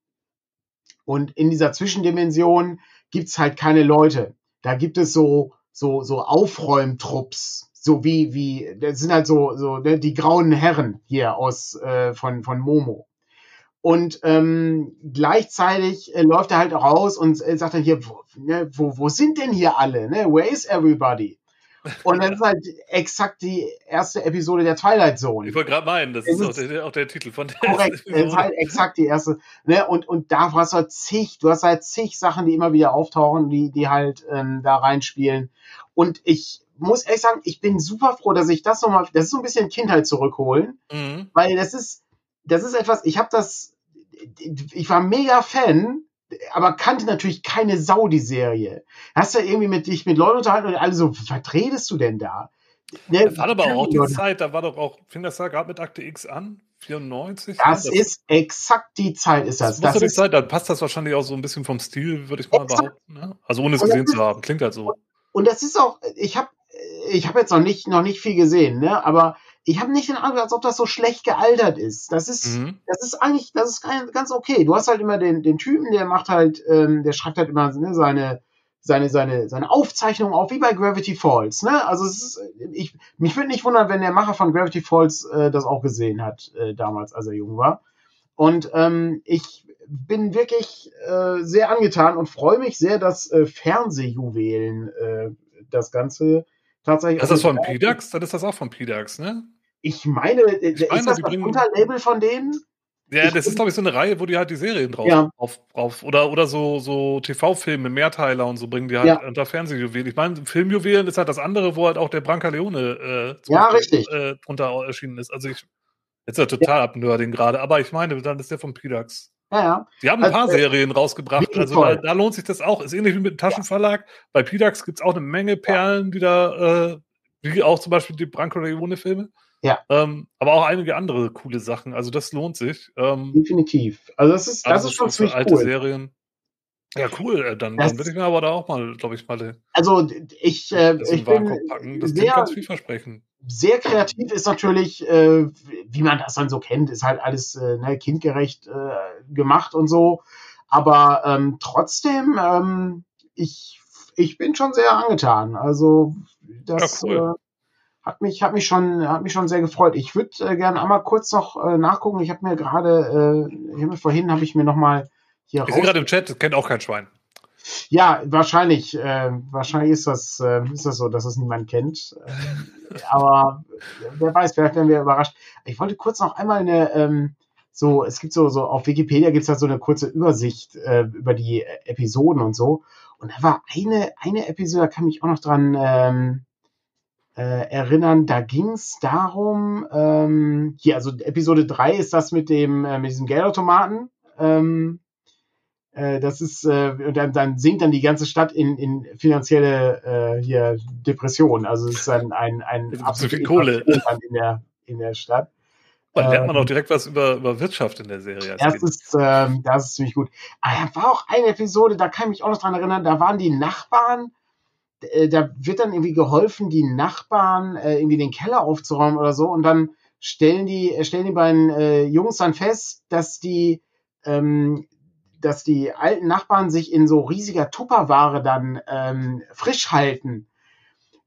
Und in dieser Zwischendimension gibt's halt keine Leute. Da gibt es so, so, so Aufräumtrupps, so wie, wie, das sind halt so, so ne, die grauen Herren hier aus äh, von, von Momo. Und ähm, gleichzeitig äh, läuft er halt raus und äh, sagt dann hier, wo, ne, wo, wo sind denn hier alle? Ne? Where is everybody? Und das ist halt exakt die erste Episode der Twilight Zone. Ich wollte gerade meinen, das ist, ist auch, der, auch, der, Titel von der Korrekt, das ist halt exakt die erste. Ne? Und, und da hast du halt zig, du hast halt zig Sachen, die immer wieder auftauchen, die, die halt ähm, da reinspielen. Und ich muss ehrlich sagen, ich bin super froh, dass ich das nochmal, das ist so ein bisschen Kindheit zurückholen, mhm. weil das ist, das ist etwas, ich habe das, ich war mega Fan aber kannte natürlich keine Sau die Serie. Hast du irgendwie mit dich mit Leuten unterhalten und alle so, was redest du denn da? Der, das war aber auch die Zeit, da war doch auch, fing das da gerade mit Akte X an? 94? Das, das ist exakt die Zeit, ist das. Das, das ist die Zeit, dann passt das wahrscheinlich auch so ein bisschen vom Stil, würde ich mal exakt. behaupten. Ne? Also ohne es gesehen ist, zu haben, klingt halt so. Und das ist auch, ich habe ich hab jetzt noch nicht, noch nicht viel gesehen, ne? aber ich habe nicht den Eindruck, als ob das so schlecht gealtert ist. Das ist, mhm. das ist eigentlich, das ist ganz okay. Du hast halt immer den, den Typen, der macht halt, ähm, der schreibt halt immer ne, seine, seine, seine, seine Aufzeichnung auf, wie bei Gravity Falls. Ne? Also es ist, ich, mich würde nicht wundern, wenn der Macher von Gravity Falls äh, das auch gesehen hat, äh, damals, als er jung war. Und ähm, ich bin wirklich äh, sehr angetan und freue mich sehr, dass äh, Fernsehjuwelen äh, das Ganze tatsächlich. Das ist das von PDAX? Dann ist das auch von PDAX, ne? Ich meine, ich meine ist das das Unterlabel von denen? Ja, ich das ist, glaube ich, so eine Reihe, wo die halt die Serien drauf, ja. drauf, drauf oder, oder so, so TV-Filme, Mehrteiler und so bringen die halt ja. unter Fernsehjuwelen. Ich meine, Filmjuwelen ist halt das andere, wo halt auch der Branca Leone äh, ja, richtig. Äh, drunter erschienen ist. Also ich, jetzt ist er total ja. abnörding gerade, aber ich meine, dann ist der von Pidax. Ja, ja. Die haben ein also, paar äh, Serien rausgebracht, also da, da, lohnt sich das auch. Ist ähnlich wie mit dem Taschenverlag. Bei Pidax gibt es auch eine Menge Perlen, die da, äh, wie auch zum Beispiel die Branca Leone-Filme. Ja. Ähm, aber auch einige andere coole Sachen. Also das lohnt sich. Ähm, Definitiv. Also das ist, das also ist schon ziemlich alte cool. Serien. Ja, cool. Äh, dann, dann würde ich mir aber da auch mal, glaube ich, mal. Also ich, äh, ich bin packen. Das sehr, ganz vielversprechend. Sehr kreativ ist natürlich, äh, wie man das dann so kennt, ist halt alles äh, ne, kindgerecht äh, gemacht und so. Aber ähm, trotzdem, ähm, ich, ich bin schon sehr angetan. Also das. Ja, cool. Äh, hat mich, hat mich schon, hat mich schon sehr gefreut. Ich würde äh, gerne einmal kurz noch äh, nachgucken. Ich habe mir gerade, äh, vorhin habe ich mir noch mal hier Ich sehe gerade im Chat, kennt auch kein Schwein. Ja, wahrscheinlich, äh, wahrscheinlich ist das, äh, ist das so, dass es niemand kennt. Äh, aber wer weiß, vielleicht werden wir überrascht. Ich wollte kurz noch einmal eine, ähm, so, es gibt so, so auf Wikipedia gibt es halt so eine kurze Übersicht äh, über die Episoden und so. Und da war eine, eine Episode, da kann mich auch noch dran, ähm, äh, erinnern, da ging es darum, ähm, hier, also Episode 3 ist das mit dem, äh, mit diesem Geldautomaten. Ähm, äh, das ist, äh, und dann, dann sinkt dann die ganze Stadt in, in finanzielle äh, hier Depression. Also es ist ein, ein, ein absolute Kohle in der, in der Stadt. Man lernt man auch ähm, direkt was über, über Wirtschaft in der Serie. Das ist, ähm, das ist ziemlich gut. Aber da war auch eine Episode, da kann ich mich auch noch dran erinnern, da waren die Nachbarn, äh, da wird dann irgendwie geholfen, die Nachbarn äh, irgendwie den Keller aufzuräumen oder so und dann stellen die, äh, stellen die beiden äh, Jungs dann fest, dass die, ähm, dass die alten Nachbarn sich in so riesiger Tupperware dann ähm, frisch halten.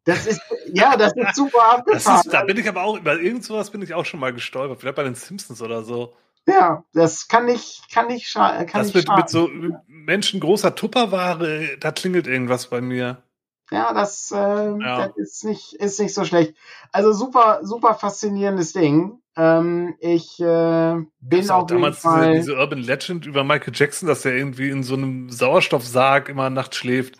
Das ist, ja, das ist super abgefahren. Ist, da bin ich aber auch, über irgend sowas bin ich auch schon mal gestolpert, vielleicht bei den Simpsons oder so. Ja, das kann nicht, kann nicht, kann das mit, mit so Menschen großer Tupperware, da klingelt irgendwas bei mir. Ja, das, äh, ja. das ist, nicht, ist nicht so schlecht. Also super, super faszinierendes Ding. Ähm, ich äh, bin auch damals Fall diese, diese, Urban Legend über Michael Jackson, dass er irgendwie in so einem Sauerstoffsarg immer nachts schläft.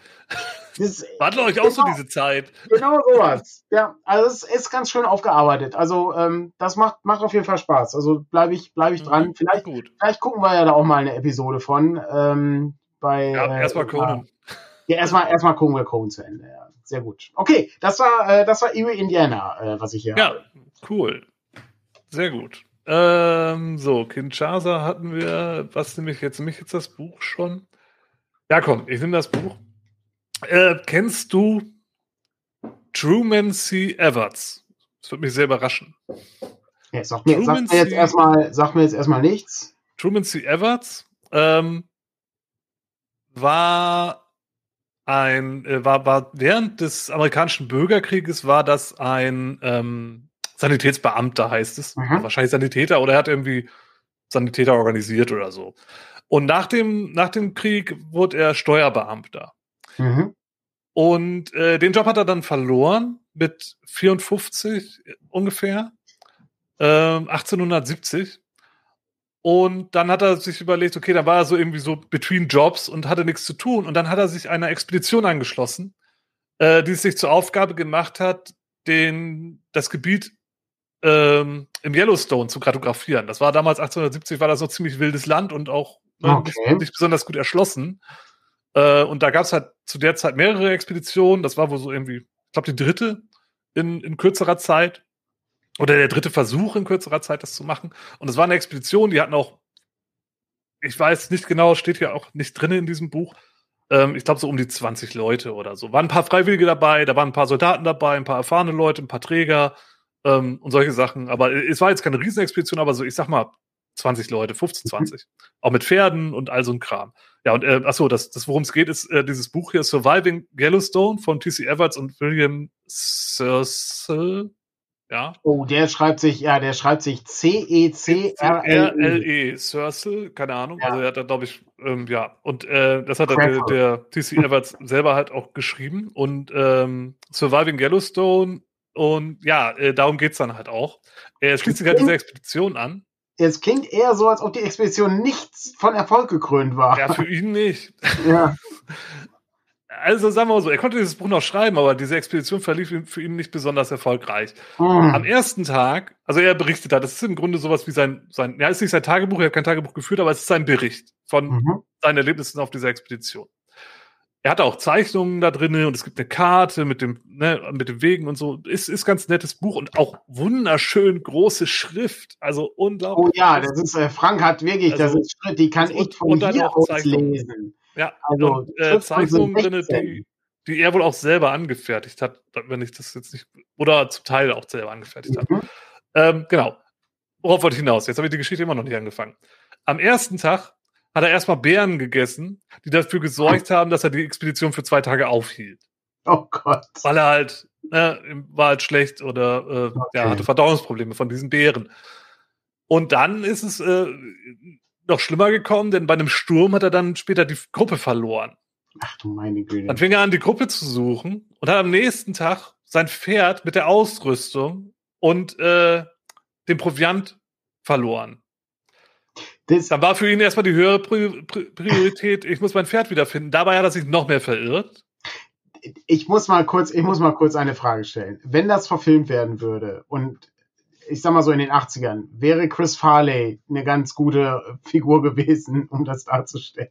Das, War, glaube ich, auch genau, so diese Zeit. Genau sowas. Ja, also es ist ganz schön aufgearbeitet. Also ähm, das macht, macht auf jeden Fall Spaß. Also bleibe ich, bleib ich dran. Mhm, vielleicht, vielleicht gucken wir ja da auch mal eine Episode von. Ähm, bei, ja, äh, erstmal Conan. Ja, erstmal, erstmal gucken wir Cohen zu Ende. Ja. Sehr gut. Okay, das war, äh, das war Erie, Indiana, äh, was ich hier Ja, habe. cool. Sehr gut. Ähm, so, Kinshasa hatten wir. Was nehme ich jetzt? Nehme ich jetzt das Buch schon? Ja, komm, ich nehme das Buch. Äh, kennst du Truman C. Everts? Das würde mich sehr überraschen. Ja, sag, mir, sag, mir, jetzt erstmal, sag mir jetzt erstmal nichts. Truman C. Everts ähm, war ein, äh, war, war während des amerikanischen Bürgerkrieges war das ein ähm, Sanitätsbeamter, heißt es. Mhm. Wahrscheinlich Sanitäter oder er hat irgendwie Sanitäter organisiert oder so. Und nach dem, nach dem Krieg wurde er Steuerbeamter. Mhm. Und äh, den Job hat er dann verloren mit 54 ungefähr, ähm, 1870. Und dann hat er sich überlegt, okay, da war er so irgendwie so between Jobs und hatte nichts zu tun. Und dann hat er sich einer Expedition angeschlossen, äh, die es sich zur Aufgabe gemacht hat, den, das Gebiet ähm, im Yellowstone zu kartografieren. Das war damals 1870, war das noch ziemlich wildes Land und auch ne, okay. nicht, besonders gut erschlossen. Äh, und da gab es halt zu der Zeit mehrere Expeditionen. Das war wohl so irgendwie, ich glaube, die dritte in, in kürzerer Zeit. Oder der dritte Versuch in kürzerer Zeit, das zu machen. Und es war eine Expedition, die hatten auch, ich weiß nicht genau, steht hier auch nicht drin in diesem Buch, ähm, ich glaube so um die 20 Leute oder so. Waren ein paar Freiwillige dabei, da waren ein paar Soldaten dabei, ein paar erfahrene Leute, ein paar Träger ähm, und solche Sachen. Aber es war jetzt keine Riesenexpedition, aber so, ich sag mal, 20 Leute, 15, 20. Mhm. Auch mit Pferden und all so ein Kram. Ja, und äh, achso, das, das worum es geht, ist äh, dieses Buch hier, Surviving Yellowstone von T.C. Everts und William Cecil. Ja. Oh, der schreibt sich, ja, der schreibt sich C-E-C-R-L-E. Cecil, keine Ahnung. Ja. Also er hat da, glaube ich, ähm, ja. Und äh, das hat der, der T.C. Everts selber halt auch geschrieben. Und ähm, Surviving Yellowstone und ja, äh, darum geht's dann halt auch. Er schließt sich halt diese Expedition an. Es klingt eher so, als ob die Expedition nicht von Erfolg gekrönt war. Ja, für ihn nicht. Ja. Also sagen wir mal so, er konnte dieses Buch noch schreiben, aber diese Expedition verlief für ihn nicht besonders erfolgreich. Mhm. Am ersten Tag, also er berichtet da, das ist im Grunde sowas wie sein, sein, ja, ist nicht sein Tagebuch, er hat kein Tagebuch geführt, aber es ist sein Bericht von mhm. seinen Erlebnissen auf dieser Expedition er hat auch Zeichnungen da drin und es gibt eine Karte mit dem, ne, mit dem Wegen und so. Ist, ist ganz nettes Buch und auch wunderschön große Schrift. Also unglaublich. Oh ja, das ist, äh, Frank hat wirklich, also, das ist Schrift, die kann ich von hier aus lesen. Ja, also und, äh, Zeichnungen drin, die, die er wohl auch selber angefertigt hat, wenn ich das jetzt nicht, oder zum Teil auch selber angefertigt mhm. hat. Ähm, genau. Worauf wollte ich hinaus? Jetzt habe ich die Geschichte immer noch nicht angefangen. Am ersten Tag hat er erstmal Beeren gegessen, die dafür gesorgt haben, dass er die Expedition für zwei Tage aufhielt. Oh Gott. Weil er halt, ne, war halt schlecht oder äh, okay. ja, hatte Verdauungsprobleme von diesen Beeren. Und dann ist es äh, noch schlimmer gekommen, denn bei einem Sturm hat er dann später die Gruppe verloren. Ach du meine Güte. Dann fing er an, die Gruppe zu suchen und hat am nächsten Tag sein Pferd mit der Ausrüstung und äh, dem Proviant verloren. Das Dann war für ihn erstmal die höhere Priorität, ich muss mein Pferd wiederfinden. Dabei hat er sich noch mehr verirrt. Ich muss mal kurz, ich muss mal kurz eine Frage stellen. Wenn das verfilmt werden würde und ich sag mal so in den 80ern, wäre Chris Farley eine ganz gute Figur gewesen, um das darzustellen?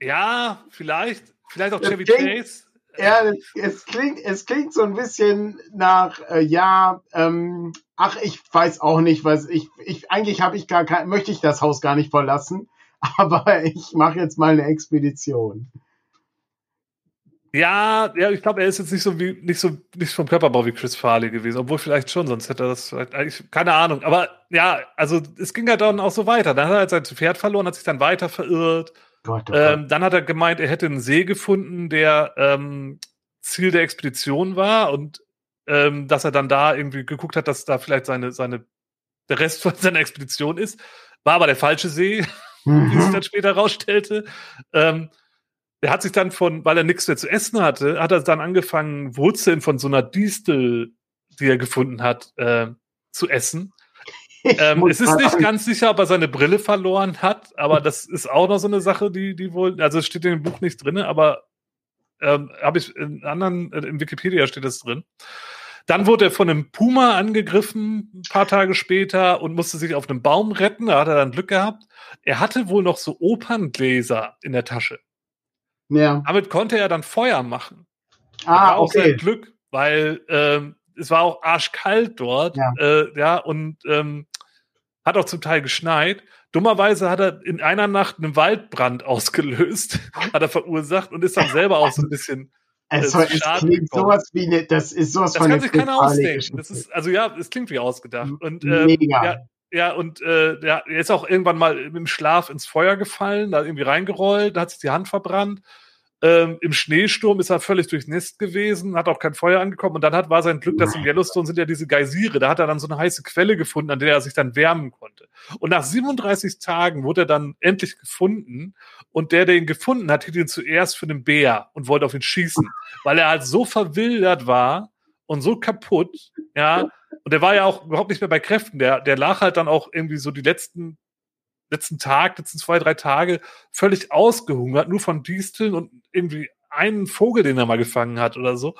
Ja, vielleicht. Vielleicht auch Chevy Chase. Ja, es klingt, es klingt so ein bisschen nach, äh, ja, ähm, ach, ich weiß auch nicht, was ich, ich eigentlich habe ich gar kein, möchte ich das Haus gar nicht verlassen, aber ich mache jetzt mal eine Expedition. Ja, ja, ich glaube, er ist jetzt nicht so wie nicht so nicht vom Körperbau wie Chris Farley gewesen, obwohl vielleicht schon, sonst hätte er das vielleicht eigentlich keine Ahnung. Aber ja, also es ging halt dann auch so weiter. Dann hat er halt sein Pferd verloren, hat sich dann weiter verirrt. Gott, oh ähm, dann hat er gemeint, er hätte einen See gefunden, der ähm, Ziel der Expedition war und ähm, dass er dann da irgendwie geguckt hat, dass da vielleicht seine, seine, der Rest von seiner Expedition ist. War aber der falsche See, mhm. wie sich dann später rausstellte. Ähm, er hat sich dann von, weil er nichts mehr zu essen hatte, hat er dann angefangen, Wurzeln von so einer Distel, die er gefunden hat, äh, zu essen. Ähm, es ist nicht ganz sicher, ob er seine Brille verloren hat, aber das ist auch noch so eine Sache, die, die wohl, also es steht in dem Buch nicht drin, aber ähm, habe ich in anderen, äh, in Wikipedia steht das drin. Dann wurde er von einem Puma angegriffen, ein paar Tage später, und musste sich auf einem Baum retten. Da hat er dann Glück gehabt. Er hatte wohl noch so Operngläser in der Tasche. Ja. Damit konnte er dann Feuer machen. Ah, war okay. Auch sein Glück, weil ähm, es war auch arschkalt dort. Ja, äh, ja und ähm, hat auch zum Teil geschneit. Dummerweise hat er in einer Nacht einen Waldbrand ausgelöst, hat er verursacht und ist dann selber auch so ein bisschen. Es, äh, es klingt sowas wie eine, das ist sowas das von kann sich keiner ausdenken. Das ist, also ja, es klingt wie ausgedacht. Und, ähm, Mega. Ja, ja, und äh, ja, er ist auch irgendwann mal im Schlaf ins Feuer gefallen, da irgendwie reingerollt, da hat sich die Hand verbrannt. Ähm, Im Schneesturm ist er völlig durchnässt gewesen, hat auch kein Feuer angekommen und dann hat, war sein Glück, dass im Yellowstone sind ja diese Geysire, da hat er dann so eine heiße Quelle gefunden, an der er sich dann wärmen konnte. Und nach 37 Tagen wurde er dann endlich gefunden und der, der ihn gefunden hat, hielt ihn zuerst für einen Bär und wollte auf ihn schießen, weil er halt so verwildert war und so kaputt, ja. Und der war ja auch überhaupt nicht mehr bei Kräften. Der, der lag halt dann auch irgendwie so die letzten, letzten Tag, letzten zwei, drei Tage völlig ausgehungert, nur von Disteln und irgendwie einen Vogel, den er mal gefangen hat oder so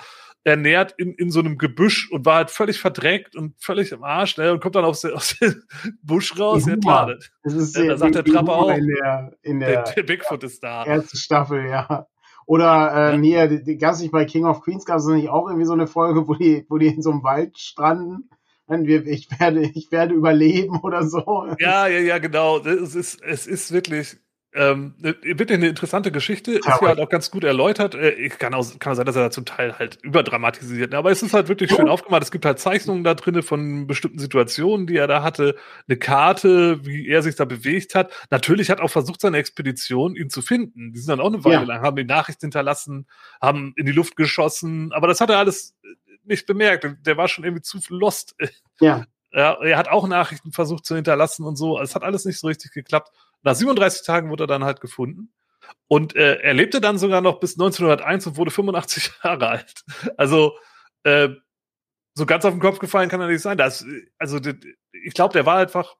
ernährt in, in so einem Gebüsch und war halt völlig verdreckt und völlig im Arsch ne, und kommt dann aus, aus dem Busch raus. Ja, klar, das ist ja, da sagt der Trapper auch, in der, in der, der, der Bigfoot ist da. Erste Staffel, ja. Oder ähm, ja. die, gab nicht bei King of Queens, gab es nicht auch irgendwie so eine Folge, wo die, wo die in so einem Wald stranden? Ich werde, ich werde überleben oder so. Ja, ja, ja, genau. Es ist, es ist wirklich, ähm, wirklich eine interessante Geschichte, ist ja halt auch ganz gut erläutert. Äh, ich kann auch, kann auch sein, dass er da zum Teil halt überdramatisiert, aber es ist halt wirklich schön aufgemacht. Es gibt halt Zeichnungen da drin von bestimmten Situationen, die er da hatte, eine Karte, wie er sich da bewegt hat. Natürlich hat auch versucht, seine Expedition ihn zu finden. Die sind dann auch eine Weile ja. lang, haben die Nachricht hinterlassen, haben in die Luft geschossen, aber das hat er alles nicht bemerkt. Der war schon irgendwie zu lost. Ja. ja er hat auch Nachrichten versucht zu hinterlassen und so. Es hat alles nicht so richtig geklappt. Nach 37 Tagen wurde er dann halt gefunden. Und äh, er lebte dann sogar noch bis 1901 und wurde 85 Jahre alt. Also äh, so ganz auf den Kopf gefallen kann er nicht sein. Das, also ich glaube, der war einfach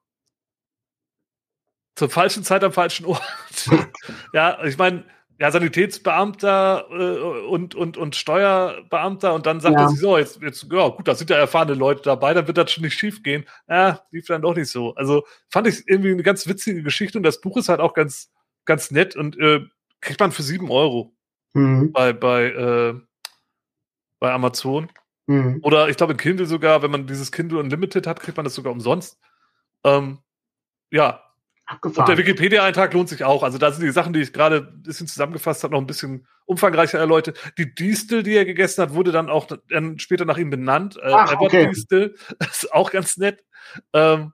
zur falschen Zeit am falschen Ort. ja, ich meine, ja, Sanitätsbeamter äh, und, und, und Steuerbeamter und dann sagt ja. er sich so, jetzt, jetzt, ja gut, da sind ja erfahrene Leute dabei, dann wird das schon nicht schief gehen. Ja, lief dann doch nicht so. Also fand ich irgendwie eine ganz witzige Geschichte und das Buch ist halt auch ganz, ganz nett und äh, kriegt man für sieben Euro mhm. bei, bei, äh, bei Amazon. Mhm. Oder ich glaube in Kindle sogar, wenn man dieses Kindle Unlimited hat, kriegt man das sogar umsonst. Ähm, ja, Abgefahren. Und der Wikipedia-Eintrag lohnt sich auch. Also da sind die Sachen, die ich gerade ein bisschen zusammengefasst habe, noch ein bisschen umfangreicher erläutert. Die Distel, die er gegessen hat, wurde dann auch dann später nach ihm benannt. Äh, Ach, okay. Distel. Das ist auch ganz nett. Ähm,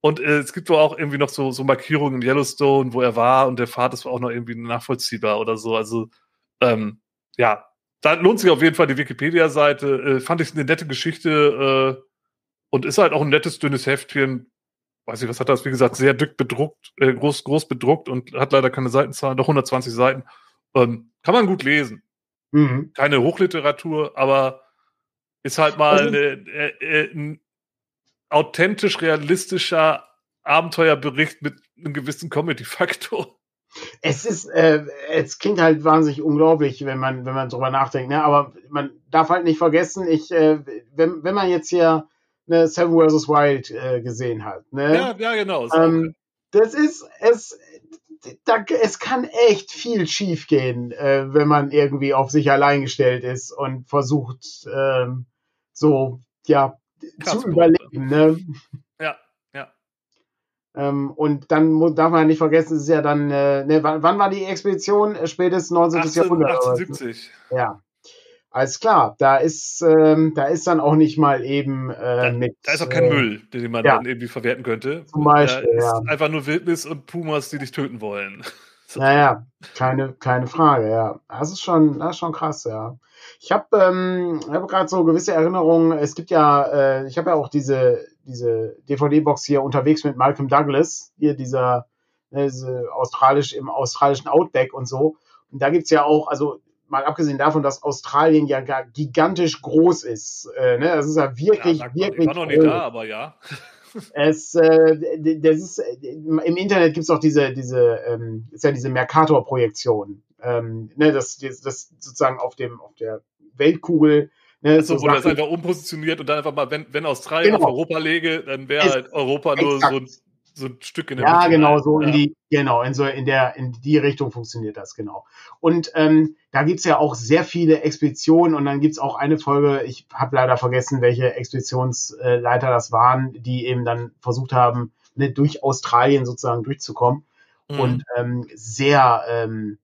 und äh, es gibt wohl auch irgendwie noch so, so Markierungen in Yellowstone, wo er war und der Pfad ist auch noch irgendwie nachvollziehbar oder so. Also ähm, ja, da lohnt sich auf jeden Fall die Wikipedia-Seite. Äh, fand ich eine nette Geschichte äh, und ist halt auch ein nettes, dünnes Heftchen weiß ich, was hat das, wie gesagt, sehr dick bedruckt, äh, groß, groß bedruckt und hat leider keine Seitenzahl, doch 120 Seiten. Ähm, kann man gut lesen. Mhm. Keine Hochliteratur, aber ist halt mal also, äh, äh, ein authentisch realistischer Abenteuerbericht mit einem gewissen Comedy-Faktor. Es ist, äh, es klingt halt wahnsinnig unglaublich, wenn man, wenn man drüber nachdenkt, ne? Aber man darf halt nicht vergessen, ich, äh, wenn, wenn man jetzt hier ne, Seven vs. Wild äh, gesehen hat. Ne? Ja, ja, genau. Ähm, das ist, es, da, es kann echt viel schief gehen, äh, wenn man irgendwie auf sich allein gestellt ist und versucht, ähm, so, ja, Krass zu überleben. Ne? Ja, ja. Ähm, und dann darf man nicht vergessen, es ist ja dann, äh, ne, wann, wann war die Expedition? Spätestens 19. 18, Jahrhundert. 1870. Ja. Alles klar, da ist, ähm, da ist dann auch nicht mal eben äh, da, mit. Da ist auch kein äh, Müll, den man ja, dann irgendwie verwerten könnte. Zum Beispiel. Da ist ja. einfach nur Wildnis und Pumas, die dich töten wollen. Naja, keine, keine Frage, ja. Das ist schon, das ist schon krass, ja. Ich habe ähm, hab gerade so gewisse Erinnerungen. Es gibt ja, äh, ich habe ja auch diese, diese DVD-Box hier unterwegs mit Malcolm Douglas, hier dieser, äh, diese australisch, im australischen Outback und so. Und da gibt's ja auch, also mal abgesehen davon, dass Australien ja gigantisch groß ist. Äh, ne? Das ist ja wirklich, ja, wirklich. Ich war noch nicht da, aber ja. Es, äh, das ist, im Internet gibt es auch diese, diese, ähm, ist ja diese Mercator-Projektion. Ähm, ne, das, das, das sozusagen auf dem, auf der Weltkugel. Ne, also, so wo das einfach umpositioniert und dann einfach mal, wenn, wenn Australien genau. auf Europa lege, dann wäre halt Europa nur so ein so ein Stück in der Ja, Mitte genau, so ja. in die, genau, in so in der, in die Richtung funktioniert das, genau. Und ähm, da gibt's ja auch sehr viele Expeditionen und dann gibt's auch eine Folge, ich habe leider vergessen, welche Expeditionsleiter das waren, die eben dann versucht haben, ne, durch Australien sozusagen durchzukommen. Mhm. Und ähm, sehr, ähm,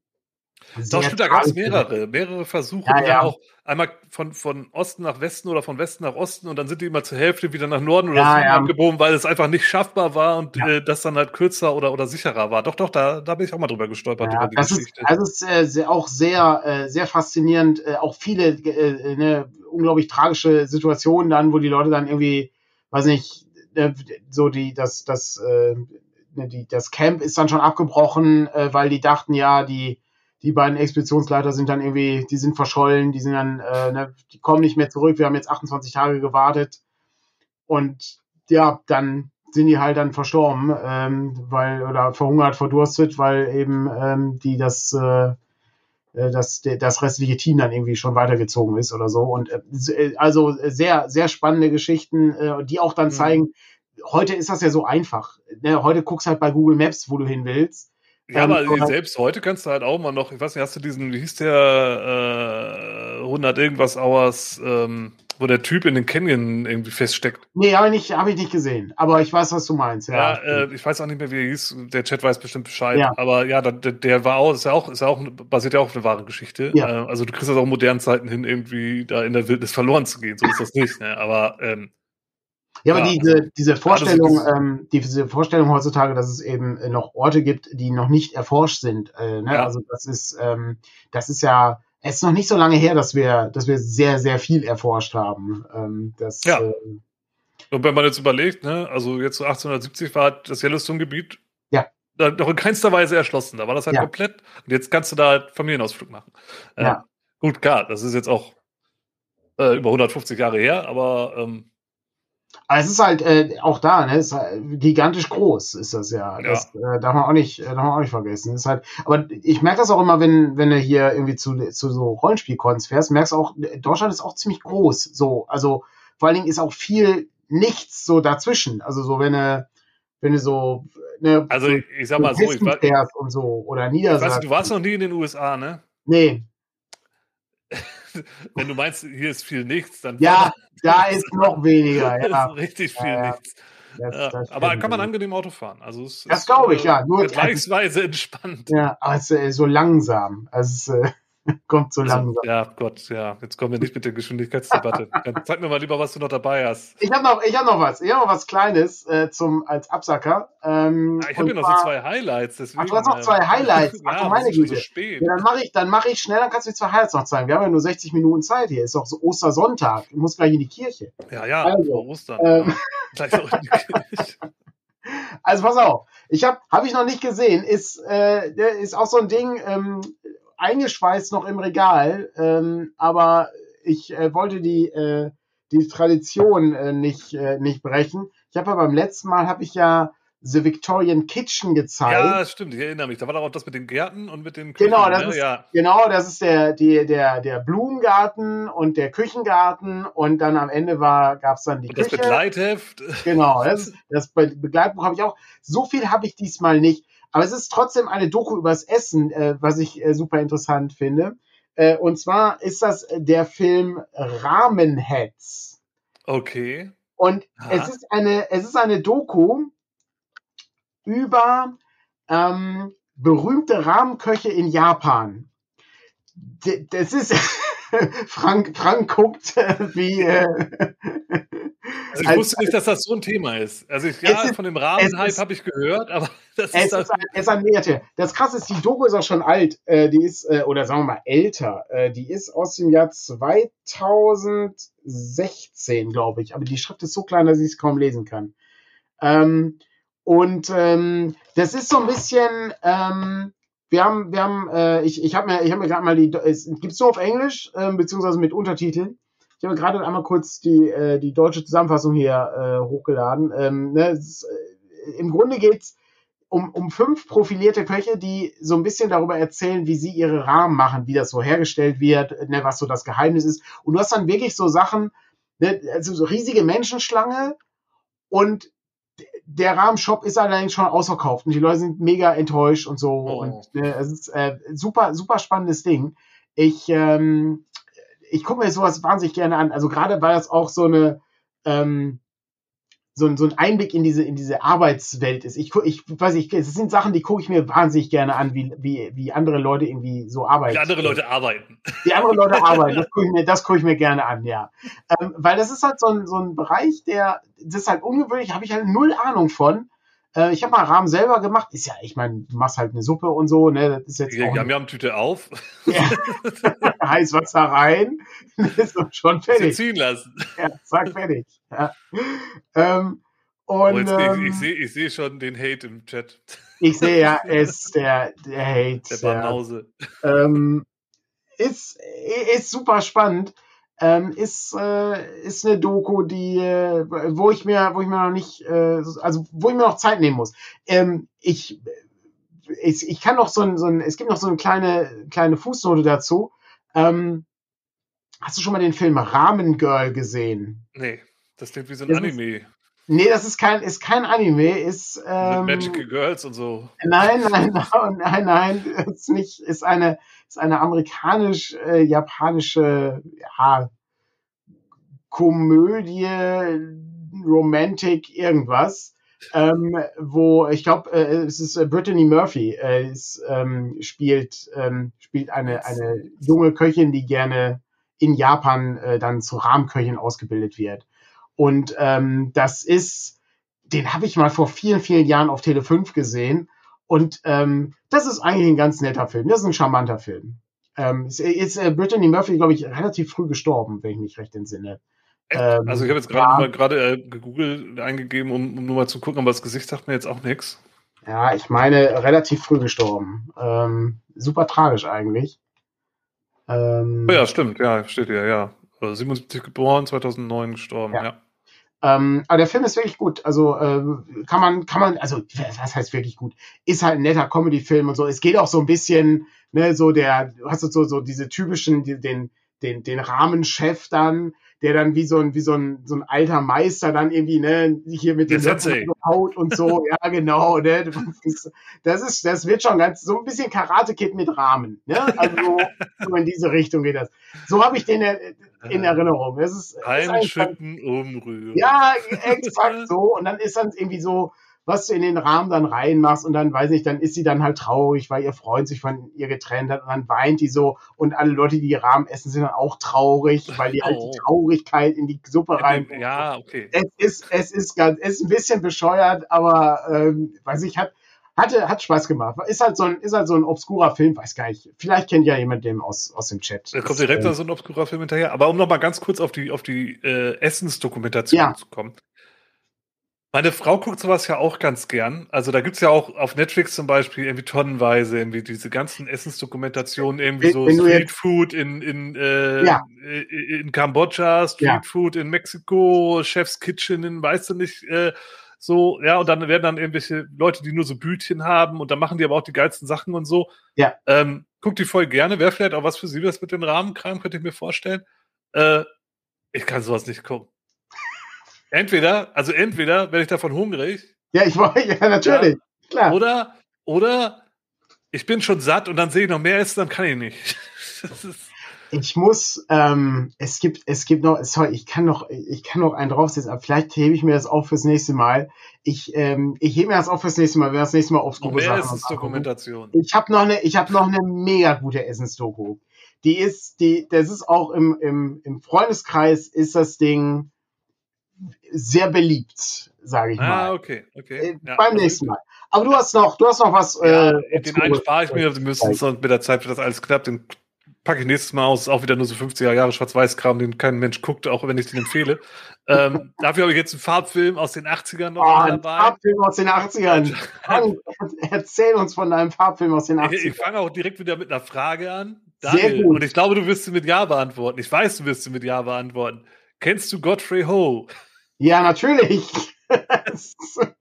doch, stimmt, da gab es mehrere, mehrere Versuche, ja, ja. auch einmal von, von Osten nach Westen oder von Westen nach Osten und dann sind die immer zur Hälfte wieder nach Norden oder ja, Süden ja. abgebogen, weil es einfach nicht schaffbar war und äh, das dann halt kürzer oder, oder sicherer war. Doch, doch, da, da bin ich auch mal drüber gestolpert. Ja, das, ist, das ist äh, sehr, auch sehr, äh, sehr faszinierend. Äh, auch viele äh, ne, unglaublich tragische Situationen dann, wo die Leute dann irgendwie, weiß nicht, äh, so die, das, das, äh, ne, die, das Camp ist dann schon abgebrochen, äh, weil die dachten, ja, die die beiden Expeditionsleiter sind dann irgendwie, die sind verschollen, die sind dann, äh, ne, die kommen nicht mehr zurück. Wir haben jetzt 28 Tage gewartet und ja, dann sind die halt dann verstorben, ähm, weil oder verhungert, verdurstet, weil eben ähm, die das äh, äh das, das restliche Team dann irgendwie schon weitergezogen ist oder so. Und äh, also sehr, sehr spannende Geschichten, äh, die auch dann mhm. zeigen, heute ist das ja so einfach. Ne? Heute guckst halt bei Google Maps, wo du hin willst. Ja, aber ähm, selbst heute kannst du halt auch mal noch, ich weiß nicht, hast du diesen, wie hieß der, äh, 100 irgendwas Hours, ähm, wo der Typ in den Canyon irgendwie feststeckt. Nee, habe ich, nicht, hab ich nicht gesehen. Aber ich weiß, was du meinst. Ja, ja äh, ich weiß auch nicht mehr, wie er hieß. Der Chat weiß bestimmt Bescheid. Ja. Aber ja, der, der war auch, ist ja auch, ist ja auch, basiert ja auch auf eine wahre Geschichte. Ja. Äh, also du kriegst das auch in modernen Zeiten hin, irgendwie da in der Wildnis verloren zu gehen. So ist das nicht. Ne? Aber ähm, ja, aber diese, diese Vorstellung, ähm, diese Vorstellung heutzutage, dass es eben noch Orte gibt, die noch nicht erforscht sind, äh, ne? Ja. also das ist, ähm, das ist ja, es ist noch nicht so lange her, dass wir, dass wir sehr, sehr viel erforscht haben. Ähm, das, ja. Äh, und wenn man jetzt überlegt, ne, also jetzt so 1870 war das Yellowstone-Gebiet ja. noch in keinster Weise erschlossen. Da war das halt ja. komplett. Und jetzt kannst du da halt Familienausflug machen. Äh, ja. Gut, klar, das ist jetzt auch äh, über 150 Jahre her, aber ähm, aber es ist halt äh, auch da, ne, ist halt gigantisch groß ist das ja. ja. Das äh, darf man auch nicht, äh, darf man auch nicht vergessen. ist halt, aber ich merke das auch immer, wenn wenn du hier irgendwie zu, zu so Rollenspielcons fährst, merkst du auch, Deutschland ist auch ziemlich groß. So, also vor allen Dingen ist auch viel nichts so dazwischen. Also so wenn du wenn du so ne, also ich, sag mal so, ich war, und so oder Niedersachsen. Weißt du, du warst noch nie in den USA, ne? Nee. wenn du meinst, hier ist viel nichts, dann. Ja, da ist noch weniger. Ja. ist richtig viel ja, nichts. Das, das aber kann man angenehm Auto fahren. Also es das glaube ich, ja. Nur vergleichsweise entspannt. Ja, ist so langsam. Also kommt so also, langsam. Ja, Gott, ja. Jetzt kommen wir nicht mit der Geschwindigkeitsdebatte. Sag mir mal lieber, was du noch dabei hast. Ich habe noch, hab noch was. Ich habe noch was Kleines äh, zum, als Absacker. Ähm, ja, ah, ich habe ja noch so zwei Highlights. Deswegen, ach, du hast noch zwei Highlights. Ach, ja, meine Güte. So. Ja, dann mache ich, mach ich schnell, dann kannst du die zwei Highlights noch zeigen. Wir haben ja nur 60 Minuten Zeit hier. Ist doch so Ostersonntag. Du musst gleich in die Kirche. Ja, ja, also, Ostern. Ähm, gleich auch in die Kirche. Also pass auf, ich habe habe ich noch nicht gesehen, ist äh, ist auch so ein Ding. Ähm, eingeschweißt noch im Regal, ähm, aber ich äh, wollte die, äh, die Tradition äh, nicht, äh, nicht brechen. Ich habe ja beim letzten Mal habe ich ja The Victorian Kitchen gezeigt. Ja, stimmt, ich erinnere mich. Da war doch auch das mit den Gärten und mit den Küchen. Genau, das, ne? ist, ja. genau, das ist der, die, der, der Blumengarten und der Küchengarten und dann am Ende gab es dann die und Küche. Das Begleitheft. Genau, das, das Begleitbuch habe ich auch. So viel habe ich diesmal nicht. Aber es ist trotzdem eine Doku übers Essen, äh, was ich äh, super interessant finde. Äh, und zwar ist das der Film Ramenheads. Okay. Und es ist eine, es ist eine Doku über ähm, berühmte Rahmenköche in Japan. D das ist Frank, Frank guckt wie, äh, also ich als, wusste nicht, dass das so ein Thema ist. Also ich, ja, ist, von dem Rahmenhype habe ich gehört, aber das es ist, ist ein, es ein Mehrte. Das krasse ist, die Doku ist auch schon alt. Äh, die ist, äh, oder sagen wir mal älter. Äh, die ist aus dem Jahr 2016, glaube ich. Aber die Schrift ist so klein, dass ich es kaum lesen kann. Ähm, und ähm, das ist so ein bisschen, ähm, wir haben, wir haben, äh, ich, ich habe mir, ich habe mir gerade mal die, es gibt's nur auf Englisch, äh, beziehungsweise mit Untertiteln. Ich habe gerade einmal kurz die, äh, die deutsche Zusammenfassung hier äh, hochgeladen. Ähm, ne, ist, äh, Im Grunde geht's um, um fünf profilierte Köche, die so ein bisschen darüber erzählen, wie sie ihre Rahmen machen, wie das so hergestellt wird, ne, was so das Geheimnis ist. Und du hast dann wirklich so Sachen, ne, also so riesige Menschenschlange und der Rahmenshop ist allerdings schon ausverkauft und die Leute sind mega enttäuscht und so. Oh. Und ne, es ist äh, super, super spannendes Ding. Ich, ähm, ich gucke mir sowas wahnsinnig gerne an. Also gerade weil das auch so eine ähm, so, ein, so ein Einblick in diese in diese Arbeitswelt ist. Ich, ich weiß nicht, es sind Sachen, die gucke ich mir wahnsinnig gerne an, wie, wie, wie andere Leute irgendwie so arbeiten. Wie andere Leute arbeiten. Wie andere Leute arbeiten, das gucke ich, mir, das guck ich mir gerne an, ja. Ähm, weil das ist halt so ein, so ein Bereich, der, das ist halt ungewöhnlich, habe ich halt null Ahnung von. Äh, ich habe mal Rahmen selber gemacht. Ist ja, ich meine, du machst halt eine Suppe und so, ne? Das ist jetzt. Ja, wir haben Tüte auf. Ja. Heißwasser rein. ist schon fertig. Sie ziehen lassen. Ja, zack, fertig. Ja. Ähm, Und, oh, jetzt, ähm, ich, ich sehe ich seh schon den Hate im Chat. Ich sehe ja, ist der, der Hate. Der Banause. Ähm, ist, ist super spannend. Ähm, ist, äh, ist eine Doku, die, äh, wo ich mir, wo ich mir noch nicht, äh, also wo ich mir noch Zeit nehmen muss. Ähm, ich, ich, ich kann noch so ein, so ein, es gibt noch so eine kleine, kleine Fußnote dazu. Ähm, hast du schon mal den Film Ramen Girl gesehen? Nee, das klingt wie so ein das Anime. Ist, nee, das ist kein, ist kein Anime, ist, ähm, Magical Girls und so. Nein, nein, nein, nein, nein, ist nicht, ist eine, ist eine amerikanisch-japanische, äh, ja, Komödie, Romantic, irgendwas ähm, wo ich glaube, äh, es ist äh, Brittany Murphy, äh, ist, ähm, spielt, ähm, spielt eine, eine junge Köchin, die gerne in Japan äh, dann zur Rahmenköchin ausgebildet wird. Und ähm, das ist, den habe ich mal vor vielen, vielen Jahren auf Tele 5 gesehen. Und ähm, das ist eigentlich ein ganz netter Film. Das ist ein charmanter Film. Ähm, ist, ist äh, Brittany Murphy, glaube ich, relativ früh gestorben, wenn ich mich recht entsinne. Ähm, also ich habe jetzt gerade ja, gerade äh, gegoogelt, eingegeben, um, um nur mal zu gucken, aber das Gesicht sagt mir jetzt auch nichts. Ja, ich meine, relativ früh gestorben. Ähm, super tragisch eigentlich. Ähm, oh ja, stimmt, ja, steht hier, ja. 77 also geboren, 2009 gestorben, ja. ja. Ähm, aber der Film ist wirklich gut. Also äh, kann man, kann man, also was heißt wirklich gut? Ist halt ein netter Comedy-Film und so. Es geht auch so ein bisschen, ne, so der, du hast so so diese typischen, die, den den den Rahmenchef dann, der dann wie so ein, wie so ein, so ein alter Meister dann irgendwie, ne, hier mit dem Haut und so, ja, genau, ne, das ist, das wird schon ganz, so ein bisschen Karate-Kid mit Rahmen, ne, also so in diese Richtung geht das. So habe ich den in Erinnerung. Das ist, Einschütten, umrühren. Ja, exakt so, und dann ist dann irgendwie so, was du in den Rahmen dann reinmachst und dann, weiß nicht, dann ist sie dann halt traurig, weil ihr Freund sich von ihr getrennt hat und dann weint die so und alle Leute, die die Rahmen essen, sind dann auch traurig, weil die halt die oh. Traurigkeit in die Suppe rein. Ja, okay. Es ist, es ist ganz, es ist ein bisschen bescheuert, aber, ähm, weiß ich, hat, hatte, hat Spaß gemacht. Ist halt so ein, ist halt so ein obskurer Film, weiß gar nicht. Vielleicht kennt ja jemand den aus, aus dem Chat. Da kommt direkt äh, so ein obskurer Film hinterher. Aber um noch mal ganz kurz auf die, auf die äh, Essensdokumentation ja. zu kommen. Meine Frau guckt sowas ja auch ganz gern. Also da gibt's ja auch auf Netflix zum Beispiel irgendwie tonnenweise irgendwie diese ganzen Essensdokumentationen, irgendwie so Street Food in, in, äh, ja. in Kambodscha, Street ja. Food in Mexiko, Chef's Kitchen in, weißt du nicht, äh, so, ja, und dann werden dann irgendwelche Leute, die nur so Bütchen haben und dann machen die aber auch die geilsten Sachen und so. Ja. Ähm, guckt die voll gerne. Wäre vielleicht auch was für Sie, das mit den Rahmenkram, könnte ich mir vorstellen. Äh, ich kann sowas nicht gucken. Entweder, also entweder werde ich davon hungrig. Ja, ich war, ja, natürlich. Ja, klar. Oder, oder ich bin schon satt und dann sehe ich noch mehr essen, dann kann ich nicht. ich muss, ähm, es gibt, es gibt noch, sorry, ich kann noch, ich kann noch einen draufsetzen, aber vielleicht hebe ich mir das auf fürs nächste Mal. Ich, ähm, ich hebe mir das auf fürs nächste Mal, wenn das nächste Mal aufs Mehr Essensdokumentation. Ich habe noch eine, ich habe noch eine mega gute Essensdoku. Die ist, die, das ist auch im, im, im Freundeskreis ist das Ding, sehr beliebt, sage ich ah, mal. Ah, okay, okay. Äh, ja, beim nächsten Mal. Aber du hast noch, du hast noch was. Ja, äh, den einen spare ich mir, wir müssen es mit der Zeit, für das alles klappt, den packe ich nächstes Mal aus. Auch wieder nur so 50er Jahre Schwarz-Weiß-Kram, den kein Mensch guckt, auch wenn ich den empfehle. ähm, dafür habe ich jetzt einen Farbfilm aus den 80ern noch oh, dabei. Farbfilm aus den 80ern. Erzähl uns von deinem Farbfilm aus den 80ern. Ich, ich fange auch direkt wieder mit einer Frage an. Daniel, Sehr gut. Und ich glaube, du wirst sie mit Ja beantworten. Ich weiß, du wirst sie mit Ja beantworten. Kennst du Godfrey Ho? Ja, natürlich.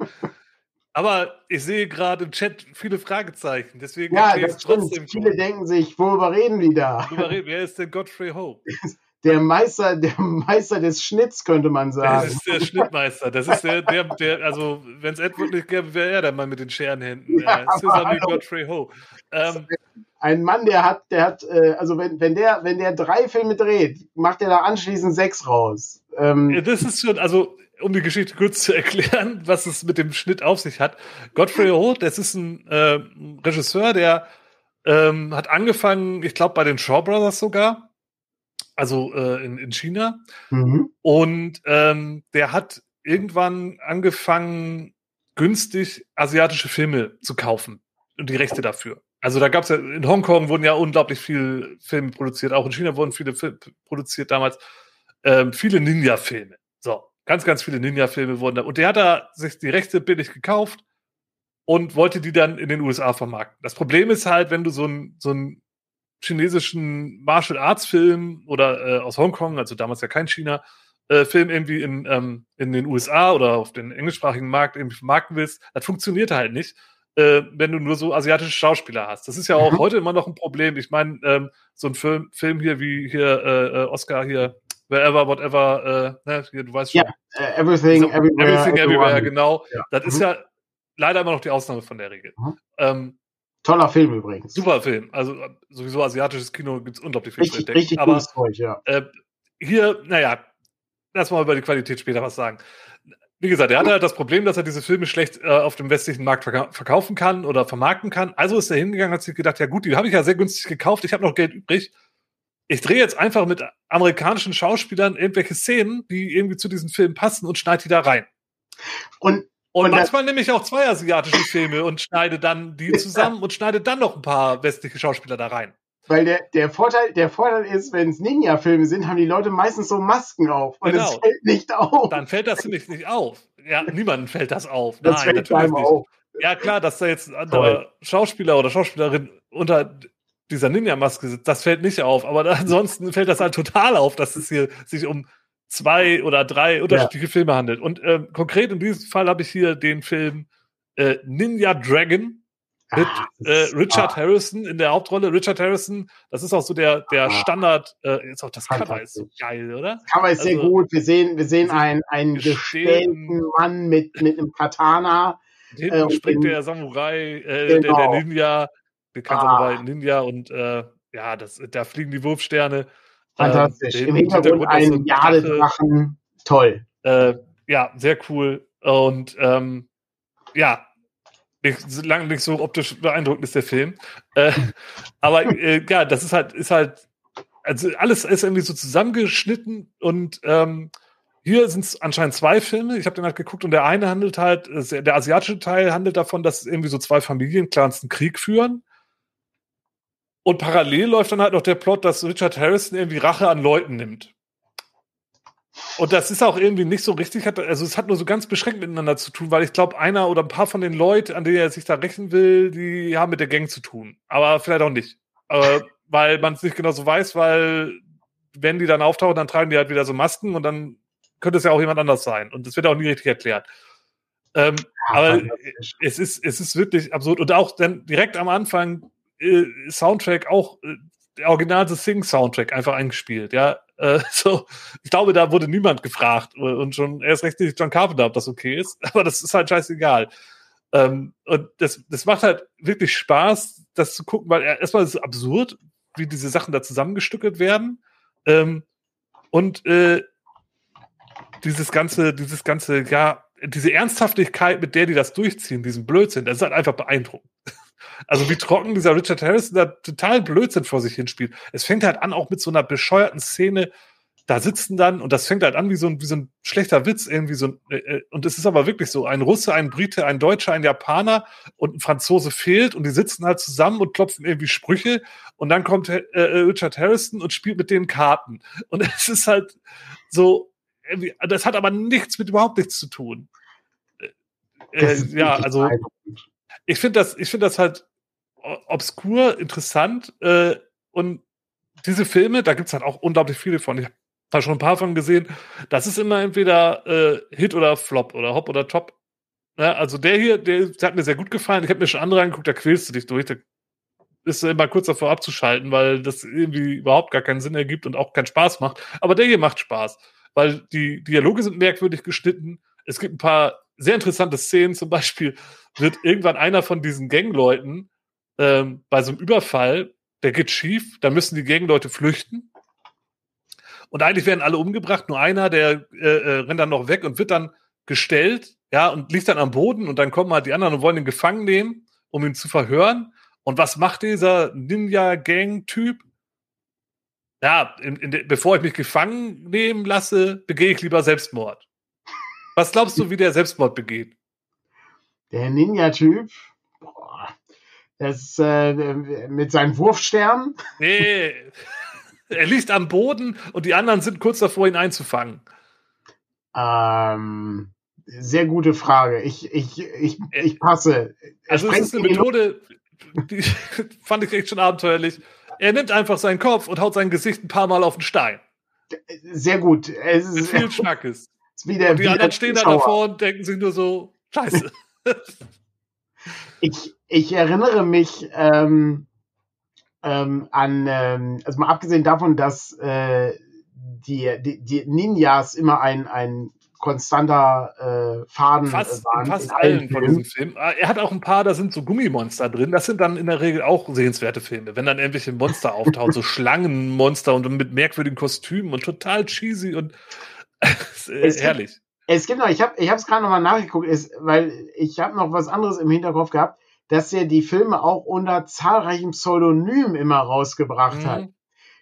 Aber ich sehe gerade im Chat viele Fragezeichen, deswegen ja, das trotzdem. Viele denken sich, worüber reden die da? Reden, wer ist denn Godfrey Ho? Der Meister, der Meister des Schnitts, könnte man sagen. Das ist der Schnittmeister. Das ist der, der, der also wenn es Edward nicht gäbe, wäre er der Mann mit den Scherenhänden. Ja, äh, Godfrey Ho. Ähm, ein Mann, der hat, der hat, äh, also wenn, wenn der, wenn der drei Filme dreht, macht er da anschließend sechs raus. Ähm, ja, das ist schon, also um die Geschichte kurz zu erklären, was es mit dem Schnitt auf sich hat. Godfrey Ho, das ist ein äh, Regisseur, der ähm, hat angefangen, ich glaube bei den Shaw Brothers sogar, also äh, in, in China. Mhm. Und ähm, der hat irgendwann angefangen, günstig asiatische Filme zu kaufen und die Rechte dafür. Also da gab es ja, in Hongkong wurden ja unglaublich viele Filme produziert, auch in China wurden viele Filme produziert damals ähm, viele Ninja-Filme. So, Ganz, ganz viele Ninja-Filme wurden da. Und der hat da sich die Rechte billig gekauft und wollte die dann in den USA vermarkten. Das Problem ist halt, wenn du so einen so einen chinesischen Martial Arts Film oder äh, aus Hongkong, also damals ja kein China, äh, Film irgendwie in, ähm, in den USA oder auf den englischsprachigen Markt irgendwie vermarkten willst, das funktioniert halt nicht, äh, wenn du nur so asiatische Schauspieler hast. Das ist ja auch mhm. heute immer noch ein Problem. Ich meine, ähm, so ein Film, Film hier wie hier äh, äh Oscar hier, wherever, whatever, äh, ne, hier, du weißt schon. Yeah, everything, so, everywhere, everything, everywhere, genau. Ja. Das mhm. ist ja leider immer noch die Ausnahme von der Regel. Mhm. Ähm, Toller Film übrigens. Super Film. Also sowieso asiatisches Kino gibt es unglaublich viel richtig. Richtig Aber Zeug, ja. Äh, hier, naja, lass mal über die Qualität später was sagen. Wie gesagt, er hatte halt das Problem, dass er diese Filme schlecht äh, auf dem westlichen Markt verka verkaufen kann oder vermarkten kann. Also ist er hingegangen, hat sich gedacht, ja gut, die habe ich ja sehr günstig gekauft, ich habe noch Geld übrig. Ich drehe jetzt einfach mit amerikanischen Schauspielern irgendwelche Szenen, die irgendwie zu diesen Filmen passen und schneide die da rein. Und und, manchmal nehme ich auch zwei asiatische Filme und schneide dann die zusammen und schneide dann noch ein paar westliche Schauspieler da rein. Weil der, der, Vorteil, der Vorteil ist, wenn es Ninja-Filme sind, haben die Leute meistens so Masken auf und genau. es fällt nicht auf. Dann fällt das nämlich nicht auf. Ja, niemandem fällt das auf. Das Nein, fällt natürlich nicht. Auf. Ja, klar, dass da jetzt ein anderer Schauspieler oder Schauspielerin unter dieser Ninja-Maske sitzt, das fällt nicht auf. Aber ansonsten fällt das halt total auf, dass es hier sich um zwei oder drei unterschiedliche ja. Filme handelt. Und äh, konkret in diesem Fall habe ich hier den Film äh, Ninja Dragon mit ah, äh, Richard ah. Harrison in der Hauptrolle. Richard Harrison, das ist auch so der, der ah. Standard, äh, jetzt auch das Cover ist so geil, oder? Das Cover ist also, sehr gut. Wir sehen, wir sehen einen, einen gestählten Mann mit, mit einem Katana. Hinten äh, springt der Samurai, äh, genau. der, der genau. Ninja, bekannt ah. Samurai Ninja und äh, ja, das, da fliegen die Wurfsterne. Fantastisch. Im Hintergrund, Hintergrund ein Jadedrachen. Toll. Äh, ja, sehr cool. Und ähm, ja, nicht, lange nicht so optisch beeindruckend ist der Film. Äh, aber äh, ja, das ist halt, ist halt, also alles ist irgendwie so zusammengeschnitten und ähm, hier sind es anscheinend zwei Filme. Ich habe den halt geguckt und der eine handelt halt, äh, der asiatische Teil handelt davon, dass irgendwie so zwei Familienclans einen Krieg führen. Und parallel läuft dann halt noch der Plot, dass Richard Harrison irgendwie Rache an Leuten nimmt. Und das ist auch irgendwie nicht so richtig, also es hat nur so ganz beschränkt miteinander zu tun, weil ich glaube, einer oder ein paar von den Leuten, an denen er sich da rächen will, die haben mit der Gang zu tun. Aber vielleicht auch nicht. Äh, weil man es nicht genau so weiß, weil wenn die dann auftauchen, dann tragen die halt wieder so Masken und dann könnte es ja auch jemand anders sein. Und das wird auch nie richtig erklärt. Ähm, ja, aber es ist, es ist wirklich absurd. Und auch dann direkt am Anfang äh, Soundtrack auch äh, der original The Sing Soundtrack einfach eingespielt, ja. Äh, so, ich glaube, da wurde niemand gefragt und schon erst recht nicht John Carpenter, ob das okay ist, aber das ist halt scheißegal. Ähm, und das, das macht halt wirklich Spaß, das zu gucken, weil erstmal ist es absurd, wie diese Sachen da zusammengestückelt werden. Ähm, und äh, dieses ganze, dieses ganze, ja, diese Ernsthaftigkeit, mit der die das durchziehen, diesen Blödsinn, das ist halt einfach beeindruckend. Also wie trocken dieser Richard Harrison da total Blödsinn vor sich hinspielt. Es fängt halt an auch mit so einer bescheuerten Szene, da sitzen dann, und das fängt halt an wie so ein, wie so ein schlechter Witz, irgendwie so ein, äh, äh, und es ist aber wirklich so, ein Russe, ein Brite, ein Deutscher, ein Japaner und ein Franzose fehlt und die sitzen halt zusammen und klopfen irgendwie Sprüche und dann kommt äh, äh Richard Harrison und spielt mit denen Karten. Und es ist halt so, das hat aber nichts mit überhaupt nichts zu tun. Äh, ja, also ich finde das, ich finde das halt obskur, interessant äh, und diese Filme, da gibt es halt auch unglaublich viele von. Ich habe da schon ein paar von gesehen. Das ist immer entweder äh, Hit oder Flop oder Hop oder Top. Ja, also der hier, der, der, hat mir sehr gut gefallen. Ich habe mir schon andere angeguckt, da quälst du dich durch. Da ist immer kurz davor abzuschalten, weil das irgendwie überhaupt gar keinen Sinn ergibt und auch keinen Spaß macht. Aber der hier macht Spaß, weil die Dialoge sind merkwürdig geschnitten. Es gibt ein paar sehr interessante Szenen. Zum Beispiel wird irgendwann einer von diesen Gangleuten ähm, bei so einem Überfall, der geht schief, da müssen die Gangleute flüchten. Und eigentlich werden alle umgebracht, nur einer, der äh, äh, rennt dann noch weg und wird dann gestellt, ja, und liegt dann am Boden und dann kommen halt die anderen und wollen ihn gefangen nehmen, um ihn zu verhören. Und was macht dieser Ninja-Gang-Typ? Ja, in, in, bevor ich mich gefangen nehmen lasse, begehe ich lieber Selbstmord. Was glaubst du, wie der Selbstmord begeht? Der Ninja-Typ, das äh, mit seinen Wurfsternen. Nee, er liegt am Boden und die anderen sind kurz davor, ihn einzufangen. Ähm, sehr gute Frage. Ich, ich, ich, äh, ich passe. Also es ist eine Methode, die fand ich echt schon abenteuerlich. Er nimmt einfach seinen Kopf und haut sein Gesicht ein paar Mal auf den Stein. Sehr gut. Es ist, viel Schnackes. Wieder, und die anderen stehen da davor und denken sich nur so, scheiße. Ich, ich erinnere mich ähm, ähm, an, ähm, also mal abgesehen davon, dass äh, die, die, die Ninjas immer ein, ein konstanter äh, Faden fast, waren. Fast allen von diesem Film. Ah, er hat auch ein paar, da sind so Gummimonster drin. Das sind dann in der Regel auch sehenswerte Filme. Wenn dann irgendwelche Monster auftauchen, so Schlangenmonster und mit merkwürdigen Kostümen und total cheesy und herrlich. Es gibt noch, ich habe ich es gerade nochmal nachgeguckt, ist, weil ich habe noch was anderes im Hinterkopf gehabt, dass er die Filme auch unter zahlreichen Pseudonymen immer rausgebracht mhm. hat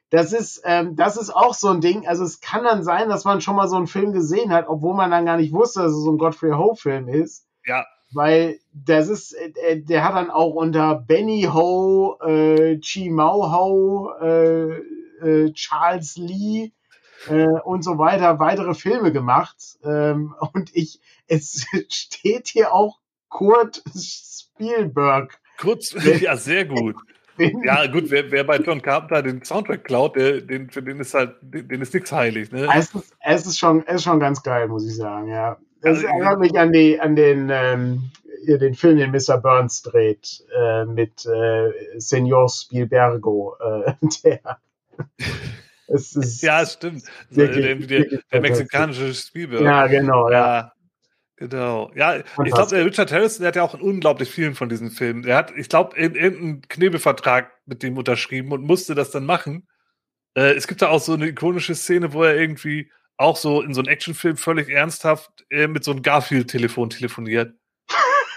das ist, ähm, das ist auch so ein Ding. Also es kann dann sein, dass man schon mal so einen Film gesehen hat, obwohl man dann gar nicht wusste, dass es so ein Godfrey Ho-Film ist. Ja. Weil das ist, äh, der hat dann auch unter Benny Ho, äh, Chi Mao Ho, äh, äh, Charles Lee äh, und so weiter weitere Filme gemacht. Ähm, und ich, es steht hier auch Kurt Spielberg. Kurz, ja, sehr gut ja, gut, wer, wer, bei John Carpenter den Soundtrack klaut, der, den, für den ist halt, den ist nichts heilig. Ne? Es, ist, es, ist schon, es ist schon ganz geil, muss ich sagen, ja. Das also, erinnert mich an, die, an den, ähm, den Film, den Mr. Burns dreht, äh, mit äh, Senor Spielbergo, äh, der. Es ist ja, stimmt. Wirklich, der, der, der mexikanische Spielberg. Ja, genau, ja. Genau. Ja, ich glaube, Richard Harrison der hat ja auch in unglaublich vielen von diesen Filmen. Er hat, ich glaube, irgendeinen Knebelvertrag mit dem unterschrieben und musste das dann machen. Äh, es gibt da auch so eine ikonische Szene, wo er irgendwie auch so in so einem Actionfilm völlig ernsthaft äh, mit so einem Garfield-Telefon telefoniert.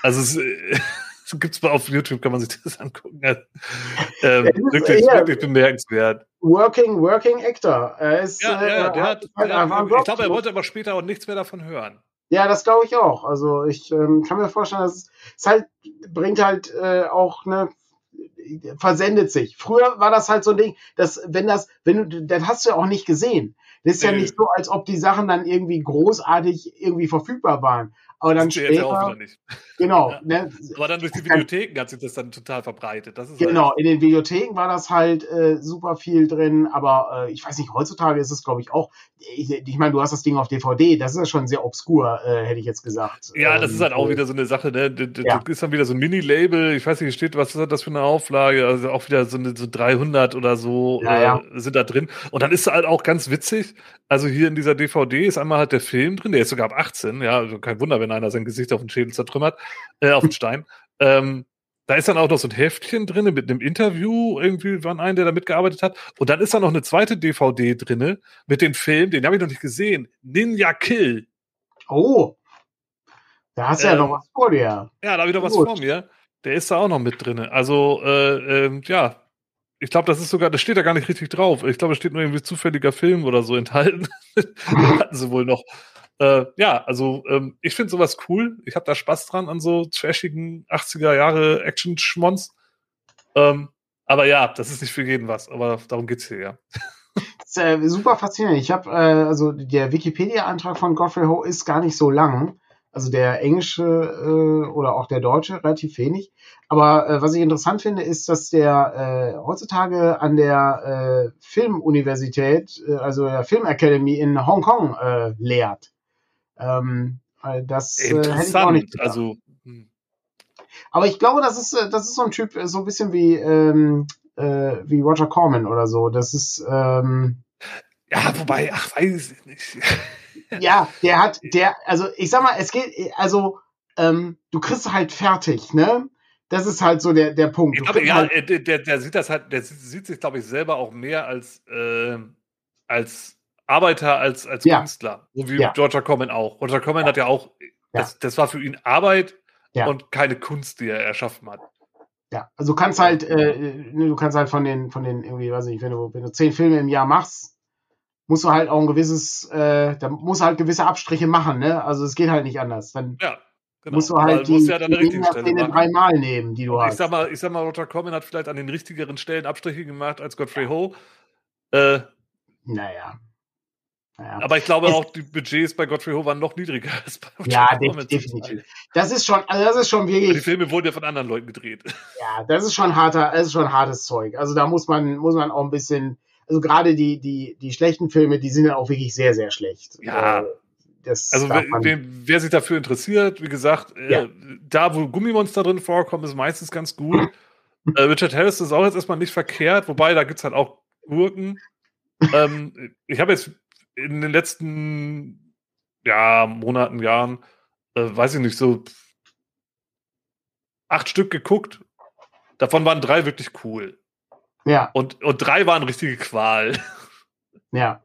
Also es, äh, gibt's mal auf YouTube, kann man sich das angucken. Also, ähm, wirklich, wirklich bemerkenswert. Working, working Actor. Er ist, ja, ja, äh, der hat, der hat, ich glaube, er wollte aber später auch nichts mehr davon hören. Ja, das glaube ich auch. Also ich ähm, kann mir vorstellen, dass es, es halt bringt halt äh, auch ne versendet sich. Früher war das halt so ein Ding, dass wenn das, wenn du, das hast du ja auch nicht gesehen. Das ist ja nicht so, als ob die Sachen dann irgendwie großartig irgendwie verfügbar waren. Aber dann später. Ja auch wieder nicht. Genau. Ja. Ne, aber dann durch die Videotheken hat sich das dann total verbreitet. genau, halt in den Videotheken war das halt äh, super viel drin, aber äh, ich weiß nicht, heutzutage ist es, glaube ich, auch. Ich, ich meine, du hast das Ding auf DVD, das ist ja schon sehr obskur, äh, hätte ich jetzt gesagt. Ja, das ähm, ist halt auch wieder so eine Sache, ne? Das ja. ist dann wieder so ein Mini-Label, ich weiß nicht, steht, was ist das für eine Auflage? Also auch wieder so, eine, so 300 oder so ja, äh, sind da drin. Und dann ist halt auch ganz witzig, also hier in dieser DVD ist einmal halt der Film drin, der ist sogar ab 18, ja, also kein Wunder, wenn einer sein Gesicht auf den Schädel zertrümmert, äh, auf den Stein. Ähm, da ist dann auch noch so ein Heftchen drin mit einem Interview, irgendwie war ein, der da mitgearbeitet hat. Und dann ist da noch eine zweite DVD drin mit dem Film, den habe ich noch nicht gesehen, Ninja Kill. Oh, da hast du ähm, ja noch was vor dir. Ja, da habe ich noch was vor mir. Der ist da auch noch mit drin. Also, äh, äh, ja, ich glaube, das ist sogar, das steht da gar nicht richtig drauf. Ich glaube, es steht nur irgendwie zufälliger Film oder so enthalten. hatten sie wohl noch. Äh, ja, also ähm, ich finde sowas cool. Ich habe da Spaß dran an so trashigen 80er Jahre Action-Schmons. Ähm, aber ja, das ist nicht für jeden was. Aber darum geht's hier, ja. Das ist, äh, super faszinierend. Ich habe, äh, also der Wikipedia-Antrag von Godfrey Ho ist gar nicht so lang. Also der englische äh, oder auch der deutsche relativ wenig. Aber äh, was ich interessant finde, ist, dass der äh, heutzutage an der äh, Filmuniversität, äh, also der Film Academy in Hongkong äh, lehrt. Ähm, das äh, hätte ich auch nicht gedacht. Also, hm. Aber ich glaube, das ist, äh, das ist so ein Typ, äh, so ein bisschen wie, ähm, äh, wie Roger Corman oder so. Das ist. Ähm, ja, wobei, ach, weiß ich nicht. ja, der hat, der, also ich sag mal, es geht, also ähm, du kriegst halt fertig, ne? Das ist halt so der, der Punkt. Ich glaube, ja, halt der, der, der, sieht das halt, der sieht sich, glaube ich, selber auch mehr als, äh, als Arbeiter, als, als ja. Künstler. So wie ja. Georgia Common auch. Roger Common hat ja auch, das, das war für ihn Arbeit und keine Kunst, die er erschaffen hat. Ja, also du kannst halt, äh, ne, du kannst halt von den, von den irgendwie, weiß ich, wenn du, wenn du zehn Filme im Jahr machst, musst du halt auch ein gewisses, äh, da musst du halt gewisse Abstriche machen, ne? Also es geht halt nicht anders. Dann ja, genau. musst du halt die, ja die, die Szene dreimal nehmen, die du Und hast. Ich sag mal, ich sag mal, Roger Corman hat vielleicht an den richtigeren Stellen Abstriche gemacht als Godfrey Ho. Äh, naja. Ja. Aber ich glaube es, auch, die Budgets bei Godfrey Ho waren noch niedriger als bei Ja, definitiv. Das ist schon, also das ist schon wirklich. Die Filme wurden ja von anderen Leuten gedreht. Ja, das ist schon harter, das ist schon hartes Zeug. Also da muss man, muss man auch ein bisschen, also gerade die, die, die schlechten Filme, die sind ja auch wirklich sehr, sehr schlecht. Ja. Äh, das also wer, wer, wer, sich dafür interessiert, wie gesagt, äh, ja. äh, da wo Gummimonster drin vorkommen, ist meistens ganz gut. äh, Richard Harris ist auch jetzt erstmal nicht verkehrt, wobei da gibt es halt auch Gurken. ähm, ich habe jetzt in den letzten ja, Monaten, Jahren, äh, weiß ich nicht, so acht Stück geguckt. Davon waren drei wirklich cool. Ja. Und, und drei waren richtige Qual. Ja.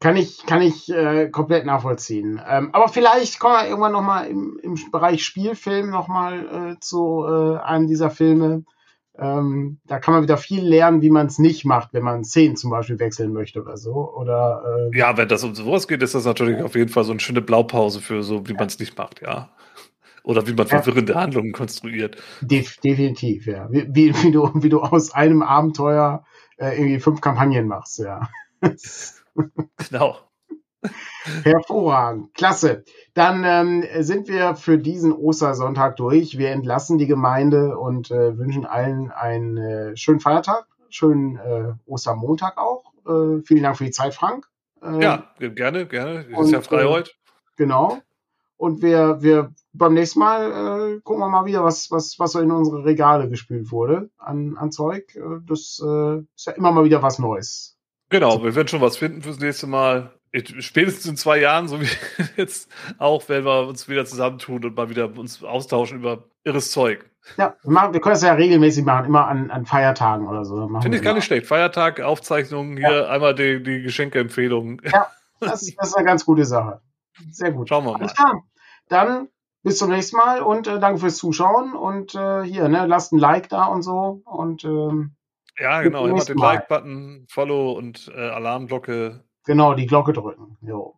Kann ich, kann ich äh, komplett nachvollziehen. Ähm, aber vielleicht kommen wir irgendwann nochmal im, im Bereich Spielfilm nochmal äh, zu äh, einem dieser Filme. Ähm, da kann man wieder viel lernen, wie man es nicht macht, wenn man Szenen zum Beispiel wechseln möchte oder so. Oder, äh, ja, wenn das um sowas geht, ist das natürlich auf jeden Fall so eine schöne Blaupause für so, wie man es nicht macht, ja. Oder wie man verwirrende ja. Handlungen konstruiert. Def definitiv, ja. Wie, wie, wie, du, wie du aus einem Abenteuer äh, irgendwie fünf Kampagnen machst, ja. genau. Hervorragend, klasse. Dann ähm, sind wir für diesen Ostersonntag durch. Wir entlassen die Gemeinde und äh, wünschen allen einen äh, schönen Feiertag, schönen äh, Ostermontag auch. Äh, vielen Dank für die Zeit, Frank. Ähm, ja, gerne, gerne. Ist ja frei äh, heute. Genau. Und wir, wir beim nächsten Mal äh, gucken wir mal wieder, was, was, was so in unsere Regale gespült wurde an, an Zeug. Das ist ja immer mal wieder was Neues. Genau, wir werden schon was finden fürs nächste Mal spätestens in zwei Jahren, so wie jetzt auch, werden wir uns wieder zusammentun und mal wieder uns austauschen über irres Zeug. Ja, wir, machen, wir können es ja regelmäßig machen, immer an, an Feiertagen oder so. Finde ich gar nicht schlecht. Feiertag, Aufzeichnungen, hier ja. einmal die, die Geschenkeempfehlungen. Ja, das, das, ist eine ganz gute Sache. Sehr gut. Schauen wir mal. Dann bis zum nächsten Mal und äh, danke fürs Zuschauen und äh, hier, ne, lasst ein Like da und so und ähm, ja, genau, immer den Like-Button, Follow und äh, Alarmglocke Genau, die Glocke drücken. Jo.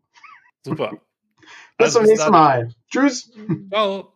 Super. bis also zum nächsten Mal. Tschüss. Ciao.